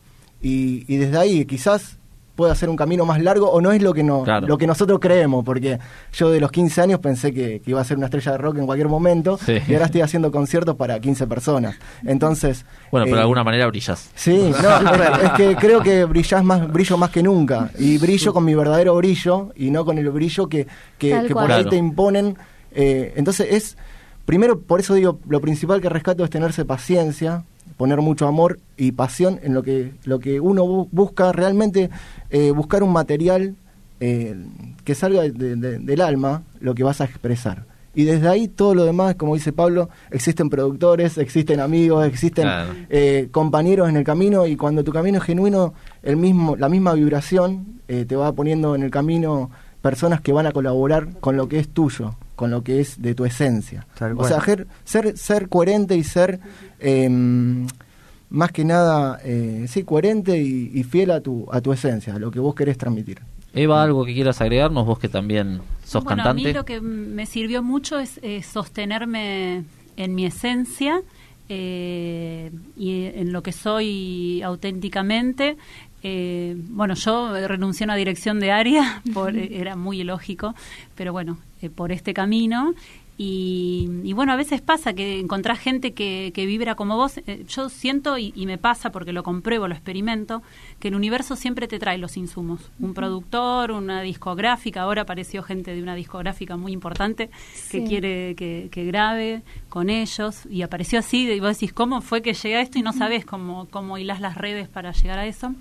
Y, y, desde ahí quizás pueda ser un camino más largo o no es lo que no lo que nosotros creemos, porque yo de los 15 años pensé que, iba a ser una estrella de rock en cualquier momento y ahora estoy haciendo conciertos para 15 personas. Entonces... Bueno, pero de eh, alguna manera brillas. Sí, no, es, que creo que brillas más, brillo más que nunca y brillo con mi verdadero brillo y no con el brillo que, que, por ahí te imponen. entonces es Primero, por eso digo, lo principal que rescato es tenerse paciencia, poner mucho amor y pasión en lo que, lo que uno busca, realmente eh, buscar un material eh, que salga del alma, lo que vas a expresar. Y desde ahí todo lo demás, como dice Pablo, existen productores, existen amigos, existen eh, compañeros en el camino y cuando tu camino es genuino, el mismo, la misma vibración te va poniendo en el camino personas que van a colaborar con lo que es tuyo con lo que es de tu esencia. o sea, ser, ser coherente y ser em, más que nada, eh, sí, coherente y, fiel a tu, a tu esencia, a lo que vos querés transmitir. Eva, algo que quieras agregarnos, vos que también sos bueno, cantante. A mí lo que me sirvió mucho es sostenerme en mi esencia eh, y en lo que soy auténticamente. Eh, bueno, yo renuncié a una dirección de área, por, era muy ilógico, pero bueno, eh, por este camino. Y, bueno, a veces pasa que encontrás gente que, que vibra como vos. Eh, yo siento, y, me pasa porque lo compruebo, lo experimento, que el universo siempre te trae los insumos. Un productor, una discográfica, ahora apareció gente de una discográfica muy importante que quiere que, grabe con ellos. Y apareció así, y vos decís, ¿cómo fue que llegué a esto? Y no sabes cómo, cómo hilás las redes para llegar a eso.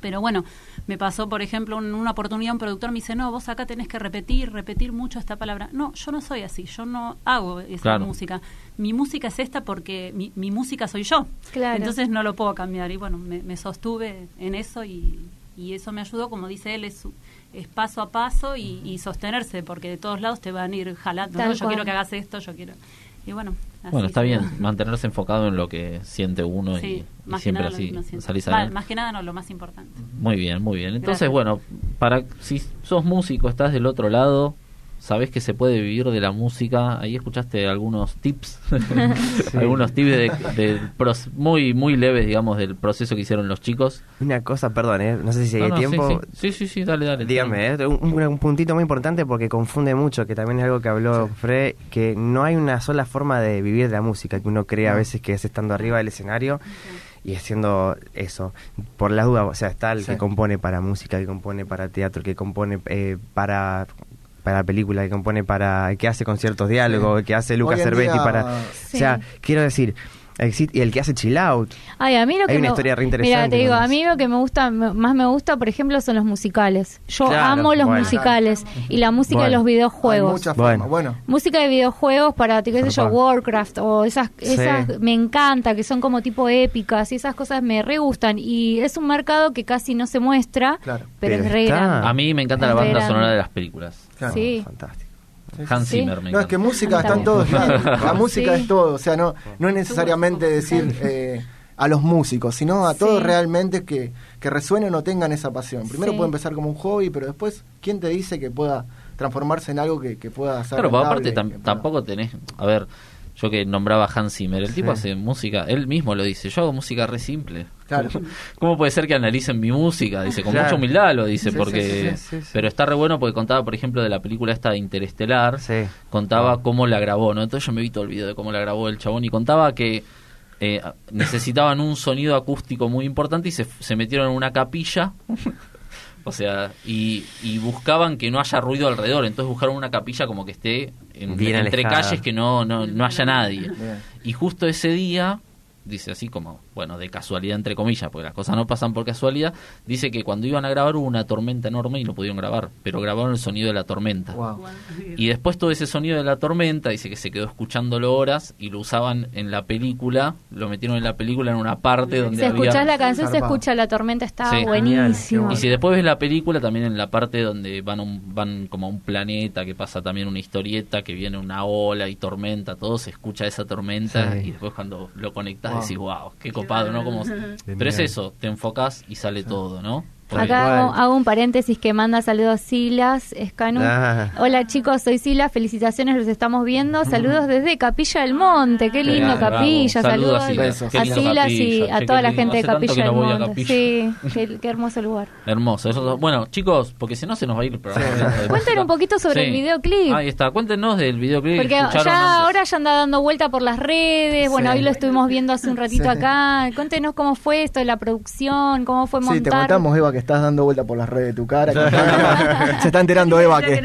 Pero bueno, me pasó, por ejemplo, en una oportunidad un productor me dice, no, vos acá tenés que repetir, repetir mucho esta palabra. No, yo no soy así, yo no hago esa música. Mi música es esta porque mi, música soy yo. Entonces no lo puedo cambiar. Y bueno, me, sostuve en eso y, eso me ayudó, como dice él, es, es paso a paso y, sostenerse, porque de todos lados te van a ir jalando. Yo quiero que hagas esto, yo quiero... Y bueno, bueno, está bien mantenerse enfocado en lo que siente uno y, siempre así salís Más que nada no, lo más importante. Muy bien, muy bien. Entonces, bueno, para si sos músico, estás del otro lado, sabés que se puede vivir de la música. Ahí escuchaste algunos tips, algunos tips de, muy muy leves, digamos, del proceso que hicieron los chicos. Una cosa, perdón, ¿eh? no sé si hay tiempo. Sí sí. sí dale, dale. Dígame, ¿eh? un, puntito muy importante porque confunde mucho, que también es algo que habló Fred, que no hay una sola forma de vivir de la música, que uno cree a veces que es estando arriba del escenario y haciendo eso. Por las dudas, o sea, está el que compone para música, el que compone para teatro, el que compone eh, para para película, que compone para, que hace conciertos diálogos, que hace Lucas Cervetti para, o sea, quiero decir, y el que hace chill out. Ay, a mí lo Hay que una historia re interesante. Mira, te digo, a mí lo que me gusta, más me gusta, por ejemplo, son los musicales. Yo amo los musicales y la música de los videojuegos. bueno. Música de videojuegos para, qué sé yo, Warcraft o esas, esas me encanta, que son como tipo épicas y esas cosas me re gustan. Y es un mercado que casi no se muestra, pero, es re grande. A mí me encanta la banda sonora de las películas. sí. Fantástico. Hans Zimmer, No, es que música está en todos La música es todo. O sea, no, no es necesariamente decir eh, a los músicos, sino a todos realmente que, que resuenen o tengan esa pasión. Primero puede empezar como un hobby, pero después, ¿quién te dice que pueda transformarse en algo que, pueda ser Claro, pero aparte tampoco tenés. A ver yo que nombraba a Hans Zimmer, el tipo hace música, él mismo lo dice, yo hago música re simple. Claro. ¿Cómo puede ser que analicen mi música? Dice, con mucha humildad lo dice, porque... Pero está re bueno porque contaba, por ejemplo, de la película esta de Interestelar, contaba cómo la grabó, ¿no? Entonces yo me vi todo el video de cómo la grabó el chabón y contaba que eh, necesitaban un sonido acústico muy importante y se, se metieron en una capilla o sea, y, buscaban que no haya ruido alrededor, entonces buscaron una capilla como que esté entre calles que no, no, no haya nadie. Y justo ese día dice así como, bueno, de casualidad entre comillas, porque las cosas no pasan por casualidad, dice que cuando iban a grabar hubo una tormenta enorme y no pudieron grabar, pero grabaron el sonido de la tormenta. Y después todo ese sonido de la tormenta, dice que se quedó escuchándolo horas y lo usaban en la película, lo metieron en la película en una parte donde... Si escuchás la canción, se escucha la tormenta, está buenísimo. Y si después ves la película, también en la parte donde van, un, van como a un planeta, que pasa también una historieta, que viene una ola y tormenta, todo se escucha esa tormenta y después cuando lo conectas decís, wow, qué ¿no? Como, pero es eso, te enfocas y sale todo, ¿no? Acá hago, un paréntesis que manda saludos Silas, Escanu. Ah. Hola chicos, soy Silas, felicitaciones, los estamos viendo. Saludos desde Capilla del Monte, qué lindo Capilla. Saludos, a Silas, y a toda la gente de Capilla del Monte. Sí, qué, hermoso lugar. Hermoso. bueno, chicos, porque si no se nos va a ir el programa. Cuéntenos un poquito sobre el videoclip. Ahí está, cuéntenos del videoclip. Porque ya ahora ya anda dando vuelta por las redes. Bueno, hoy lo estuvimos viendo hace un ratito acá. Cuéntenos cómo fue esto de la producción, cómo fue montar. Sí, te contamos, Eva, que estás dando vuelta por las redes de tu cara. se está enterando Eva que...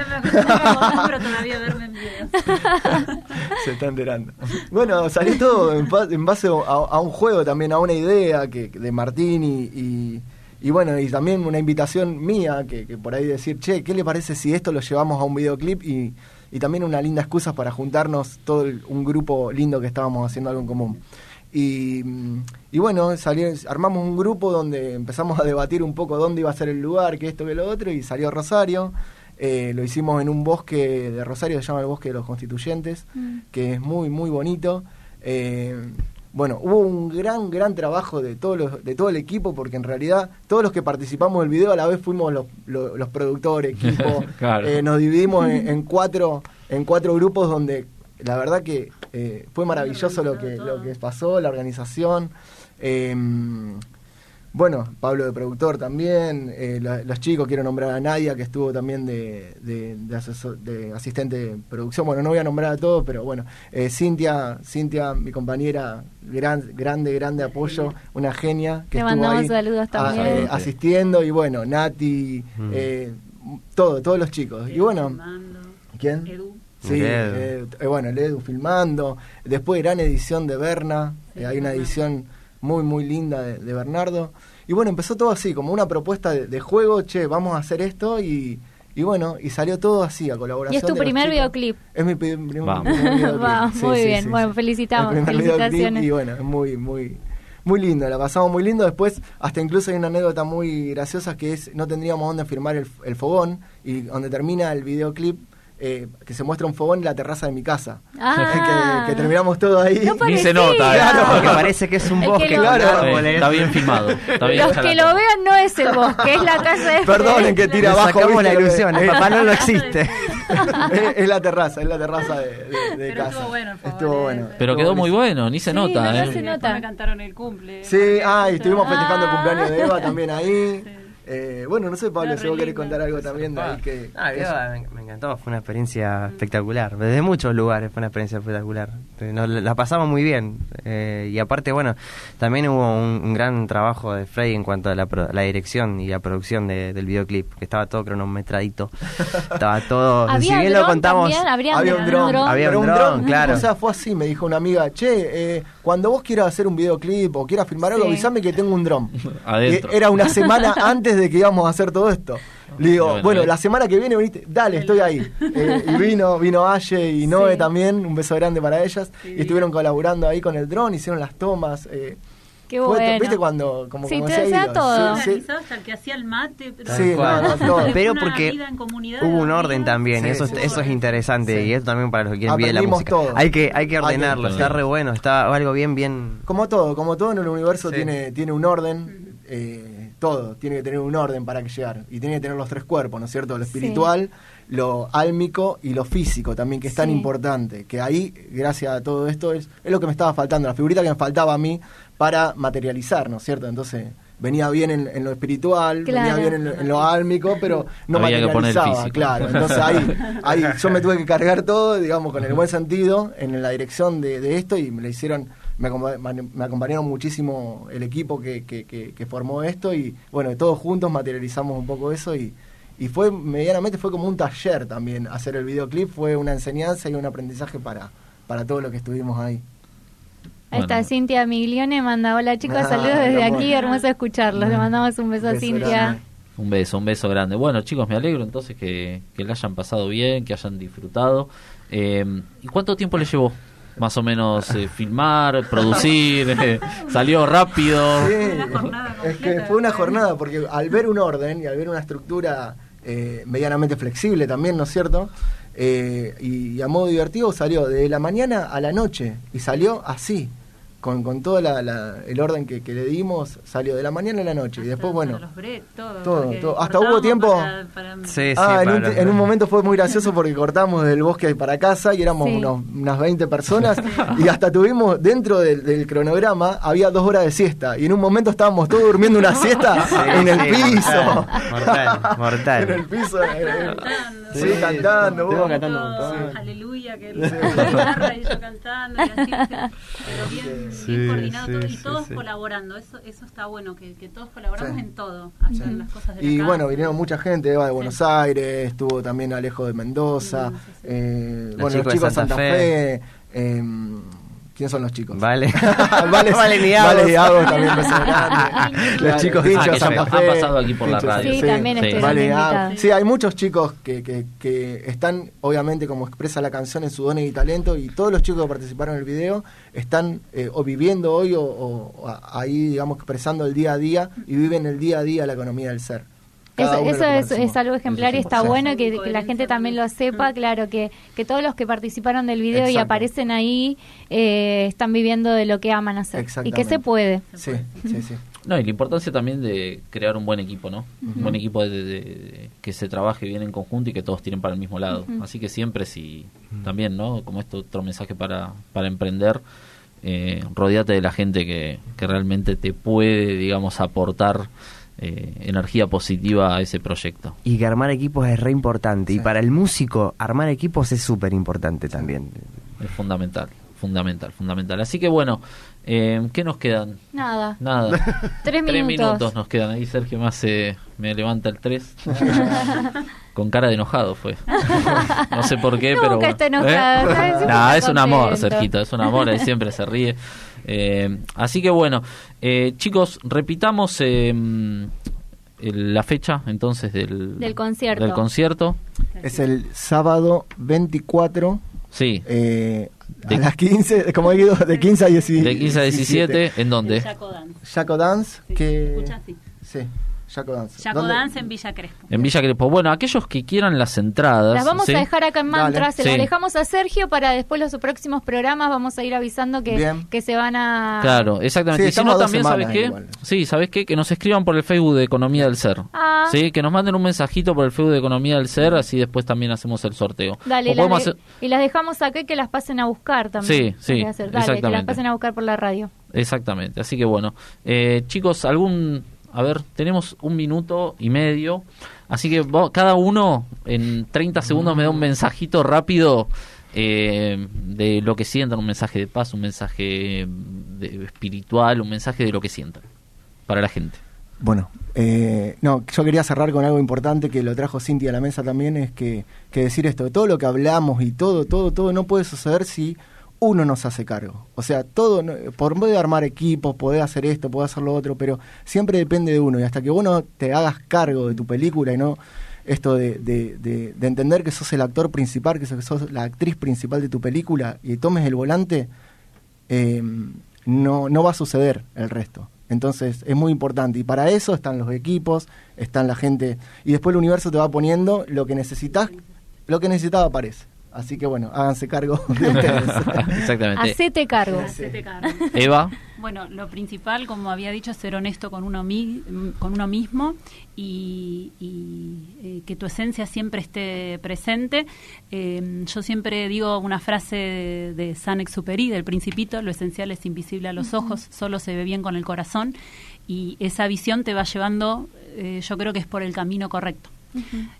se está enterando. Bueno, salió todo en, base a, un juego también, a una idea que de Martín y, y, bueno, y también una invitación mía que, por ahí decir, che, ¿qué le parece si esto lo llevamos a un videoclip? Y, y también una linda excusa para juntarnos todo un grupo lindo que estábamos haciendo algo en común. Y, y bueno, salió, armamos un grupo donde empezamos a debatir un poco dónde iba a ser el lugar, que esto, que lo otro, y salió Rosario. Eh, lo hicimos en un bosque de Rosario, se llama el Bosque de los Constituyentes, mm. que es muy, muy bonito. Eh, bueno, hubo un gran, gran trabajo de, todos los, de todo el equipo, porque en realidad todos los que participamos del video a la vez fuimos los, los, productores, equipo. Eh, nos dividimos en, cuatro, en cuatro grupos donde la verdad que eh, fue maravilloso lo que, lo que pasó, la organización. Em, bueno, Pablo de productor también, eh, los chicos, quiero nombrar a Nadia, que estuvo también de, de, asistente de producción. Bueno, no voy a nombrar a todos, pero bueno, eh, Cintia, Cintia, mi compañera, gran, grande, grande apoyo, una genia que estuvo ahí saludos también. asistiendo. Y bueno, Nati, mm. todo, todos los chicos. Y bueno, ¿quién? Sí, eh, eh, bueno, el Edu filmando. Después gran edición de Berna. Eh, hay una edición muy, muy linda de, Bernardo. Y bueno, empezó todo así, como una propuesta de, juego. Che, vamos a hacer esto y, y bueno, y salió todo así, a colaboración. ¿Y es tu primer videoclip? Es mi primer videoclip. muy bien, bueno, felicitamos. Felicitaciones. Y bueno, es muy, muy, muy lindo, la pasamos muy lindo. Después, hasta incluso hay una anécdota muy graciosa que es: no tendríamos dónde firmar el, el fogón y donde termina el videoclip eh, que se muestra un fogón en la terraza de mi casa. Ah. que, terminamos todo ahí. Ni se nota, claro, porque parece que es un bosque. claro, está bien filmado. Los que lo vean no es el bosque, es la casa de Perdonen que tira abajo. Sacamos la ilusión, el papá no lo existe. es, la terraza, es la terraza de, de, casa. Estuvo bueno, estuvo bueno. Pero quedó muy bueno, ni se nota, ¿eh? se nota. Me cantaron el cumple. Sí, ah, y estuvimos festejando el cumpleaños de Eva también ahí. Eh, bueno, no sé, Pablo, si vos querés contar algo también de ahí que... Ah, me, encantó, fue una experiencia espectacular. Desde muchos lugares fue una experiencia espectacular. la pasamos muy bien. Eh, y aparte, bueno, también hubo un, gran trabajo de Frey en cuanto a la, dirección y la producción del videoclip, que estaba todo cronometradito. estaba todo... si bien lo contamos... había un dron. Había un dron, claro. O sea, fue así, me dijo una amiga, che, eh, cuando vos quieras hacer un videoclip o quieras filmar algo, avísame que tengo un dron. Era una semana antes de que íbamos a hacer todo esto. Le digo, bueno, la semana que viene veniste, dale, estoy ahí. Eh, y vino, vino Aye y Noé también, un beso grande para ellas. Y estuvieron colaborando ahí con el dron, hicieron las tomas. Eh, Qué bueno. ¿Viste cuando como, sí, como te se todo. Sí, hasta el que hacía el mate. Pero sí, todo. Pero porque hubo un orden también, y eso, eso es interesante, y eso también para los que quieren bien la música. Todo. Hay que, hay que ordenarlo, está re bueno, está algo bien, bien... Como todo, como todo en el universo tiene, tiene un orden, eh, todo, tiene que tener un orden para que llegar. Y tiene que tener los tres cuerpos, ¿no es cierto? Lo espiritual, lo álmico y lo físico también, que es tan importante. Que ahí, gracias a todo esto, es, es lo que me estaba faltando, la figurita que me faltaba a mí para materializar, ¿no es cierto? Entonces venía bien en, lo espiritual, venía bien en, lo álmico, pero no materializaba, claro. Entonces ahí, ahí yo me tuve que cargar todo, digamos, con el buen sentido, en la dirección de, de esto y me lo hicieron me, acompañaron muchísimo el equipo que, que, formó esto y bueno, todos juntos materializamos un poco eso y, y fue medianamente fue como un taller también hacer el videoclip, fue una enseñanza y un aprendizaje para, para todo lo que estuvimos ahí. Ahí está Cintia Miglione, manda hola chicos, ah, saludos desde aquí, hermoso escucharlos, le mandamos un beso, a Cintia. Un beso, un beso grande. Bueno chicos, me alegro entonces que, que la hayan pasado bien, que hayan disfrutado. Eh, ¿Y cuánto tiempo le llevó? más o menos eh, filmar, producir, eh, salió rápido. Sí, es que fue una jornada, porque al ver un orden y al ver una estructura eh, medianamente flexible también, ¿no es cierto? y, a modo divertido salió de la mañana a la noche y salió así con, con todo el orden que, le dimos, salió de la mañana a la noche. y después, bueno. todo, todo, Hasta hubo tiempo. ah, en, un, momento fue muy gracioso porque cortamos del bosque para casa y éramos unas 20 personas. y hasta tuvimos, dentro del, cronograma, había dos horas de siesta. Y en un momento estábamos todos durmiendo una siesta en el piso. Mortal, mortal. en el piso. Sí, cantando. Vos. cantando Aleluya, que la guitarra y yo cantando. Y así, pero bien sí, coordinado y todos colaborando. Eso, eso está bueno, que, que todos colaboramos en todo, las cosas de Y bueno, vinieron mucha gente, Eva de Buenos Aires, estuvo también Alejo de Mendoza, eh, bueno, los chicos de Santa, Fe, eh, ¿Quiénes son los chicos? Vale. vale, vale, ni Vale, Diago también Los chicos de ah, Santa Fe. Han pasado aquí por la radio. Sí, también sí. Vale, sí, hay muchos chicos que, que, que, están, obviamente, como expresa la canción en su don y talento, y todos los chicos que participaron en el video están eh, o viviendo hoy o, o, ahí, digamos, expresando el día a día y viven el día a día la economía del ser. Eso, es, algo ejemplar y está bueno que, la gente también lo sepa, mm. claro, que, que todos los que participaron del video y aparecen ahí eh, están viviendo de lo que aman hacer y que se puede. Sí, sí, sí. No, y la importancia también de crear un buen equipo, ¿no? Un buen equipo de, que se trabaje bien en conjunto y que todos tiren para el mismo lado. Así que siempre si también, ¿no? Como esto otro mensaje para, para emprender, eh, rodeate de la gente que, que realmente te puede, digamos, aportar eh, energía positiva a ese proyecto. Y que armar equipos es re importante. Y para el músico, armar equipos es súper importante también. Es fundamental, fundamental, fundamental. Así que bueno, eh, ¿qué nos quedan? Nada. Nada. Tres minutos. nos quedan. Ahí Sergio más se me levanta el tres Con cara de enojado fue. no sé por qué, pero. Está enojado, ¿Eh? es un amor, Sergito, es un amor, él siempre se ríe. Eh, así que bueno, eh, chicos, repitamos eh, la fecha entonces del, del concierto. Del concierto. Es el sábado 24. Sí. Eh, de, a las 15, como he dicho, de 15 a 17. De 15 a 17, ¿en dónde? Jaco Dance. Jaco Dance, que... Sí. Dance. Jaco Dance en Villa Crespo. En Villa Crespo. Bueno, aquellos que quieran las entradas. Las vamos a dejar acá en mantra. Se las dejamos a Sergio para después los próximos programas. Vamos a ir avisando que, que se van a. Claro, exactamente. y si no, también, ¿sabes qué? Sí, ¿sabes qué? Que nos escriban por el Facebook de Economía del Ser. Ah. Sí, que nos manden un mensajito por el Facebook de Economía del Ser. Así después también hacemos el sorteo. Dale, y las dejamos acá y que las pasen a buscar también. Sí, sí. Dale, que las pasen a buscar por la radio. Exactamente. Así que bueno. Eh, chicos, algún a ver, tenemos un minuto y medio, así que cada uno en 30 segundos me da un mensajito rápido eh, de lo que sientan, un mensaje de paz, un mensaje espiritual, un mensaje de lo que sientan para la gente. Bueno, eh, no, yo quería cerrar con algo importante que lo trajo Cintia a la mesa también, es que, que decir esto, todo lo que hablamos y todo, todo, todo no puede suceder si uno nos hace cargo. O sea, todo, por poder armar equipos, poder hacer esto, poder hacer lo otro, pero siempre depende de uno. Y hasta que uno te hagas cargo de tu película y no esto de, de, entender que sos el actor principal, que sos la actriz principal de tu película y tomes el volante, em, no, no va a suceder el resto. Entonces es muy importante y para eso están los equipos, están la gente y después el universo te va poniendo lo que necesitas, lo que necesitaba aparece. Así que bueno, háganse cargo de ustedes. Exactamente. Hacete cargo. cargo. Eva. Bueno, lo principal, como había dicho, es ser honesto con uno, con uno mismo y, eh, que tu esencia siempre esté presente. Eh, yo siempre digo una frase de, de San Exupéry, del Principito, lo esencial es invisible a los ojos, solo se ve bien con el corazón y esa visión te va llevando, eh, yo creo que es por el camino correcto.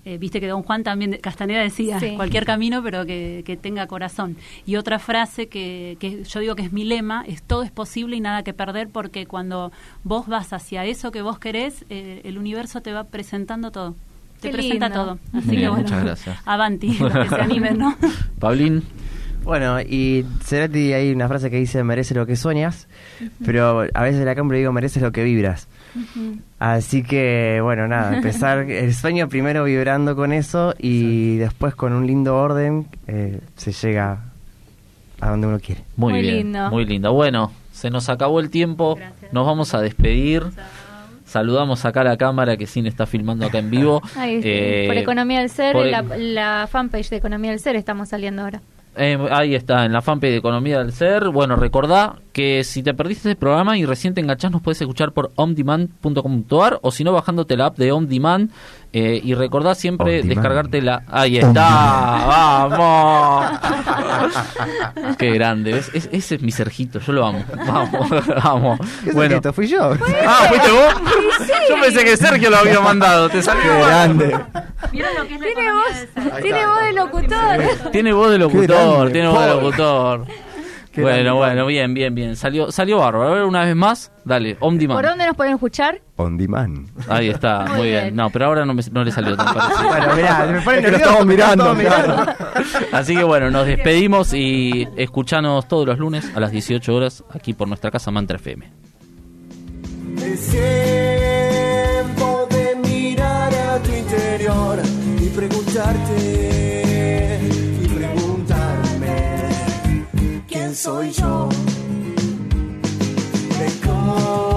Eh, viste que don Juan también, Castaneda decía, cualquier camino, pero que, tenga corazón. Y otra frase que, que, yo digo que es mi lema, es todo es posible y nada que perder, porque cuando vos vas hacia eso que vos querés, eh, el universo te va presentando todo. Te presenta todo. Así que bueno, muchas gracias. avanti, que se animen, ¿no? Paulín. Bueno, y Cerati hay una frase que dice, merece lo que sueñas, pero a veces la cámara digo, mereces lo que vibras. Así que, bueno, nada, empezar el sueño primero vibrando con eso y después con un lindo orden eh, se llega a donde uno quiere. Muy, bien, lindo. muy lindo. Bueno, se nos acabó el tiempo, nos vamos a despedir. Saludamos acá a la cámara que Cine está filmando acá en vivo. Eh, por Economía del Ser, la, la fanpage de Economía del Ser estamos saliendo ahora. Eh, ahí está, en la fanpage de Economía del Ser. Bueno, recordá que si te perdiste este programa y recién te enganchás, nos puedes escuchar por omdemand.com.ar o si no, bajándote la app de OnDemand. Eh, y recordá siempre descargarte la. Ahí está, vamos. Qué grande, ese es mi Sergito, yo lo amo. Vamos, vamos. bueno, fui yo. Ah, ¿fuiste vos? Yo pensé que Sergio lo había mandado, te salió grande. tiene voz, tiene voz de locutor. Tiene voz de locutor, tiene voz de locutor bueno, bueno, bien, bien, bien. Salió, salió bárbaro. A ver, una vez más, dale, on demand. ¿Por dónde nos pueden escuchar? On demand. Ahí está, muy, bien. No, pero ahora no, me, no le salió tan parecido. bueno, mirá, me pone que lo estamos mirando. Así que bueno, nos despedimos y escuchanos todos los lunes a las 18 horas aquí por nuestra casa Mantra FM. Es tiempo de mirar a tu interior y preguntarte 所以，唱 cho.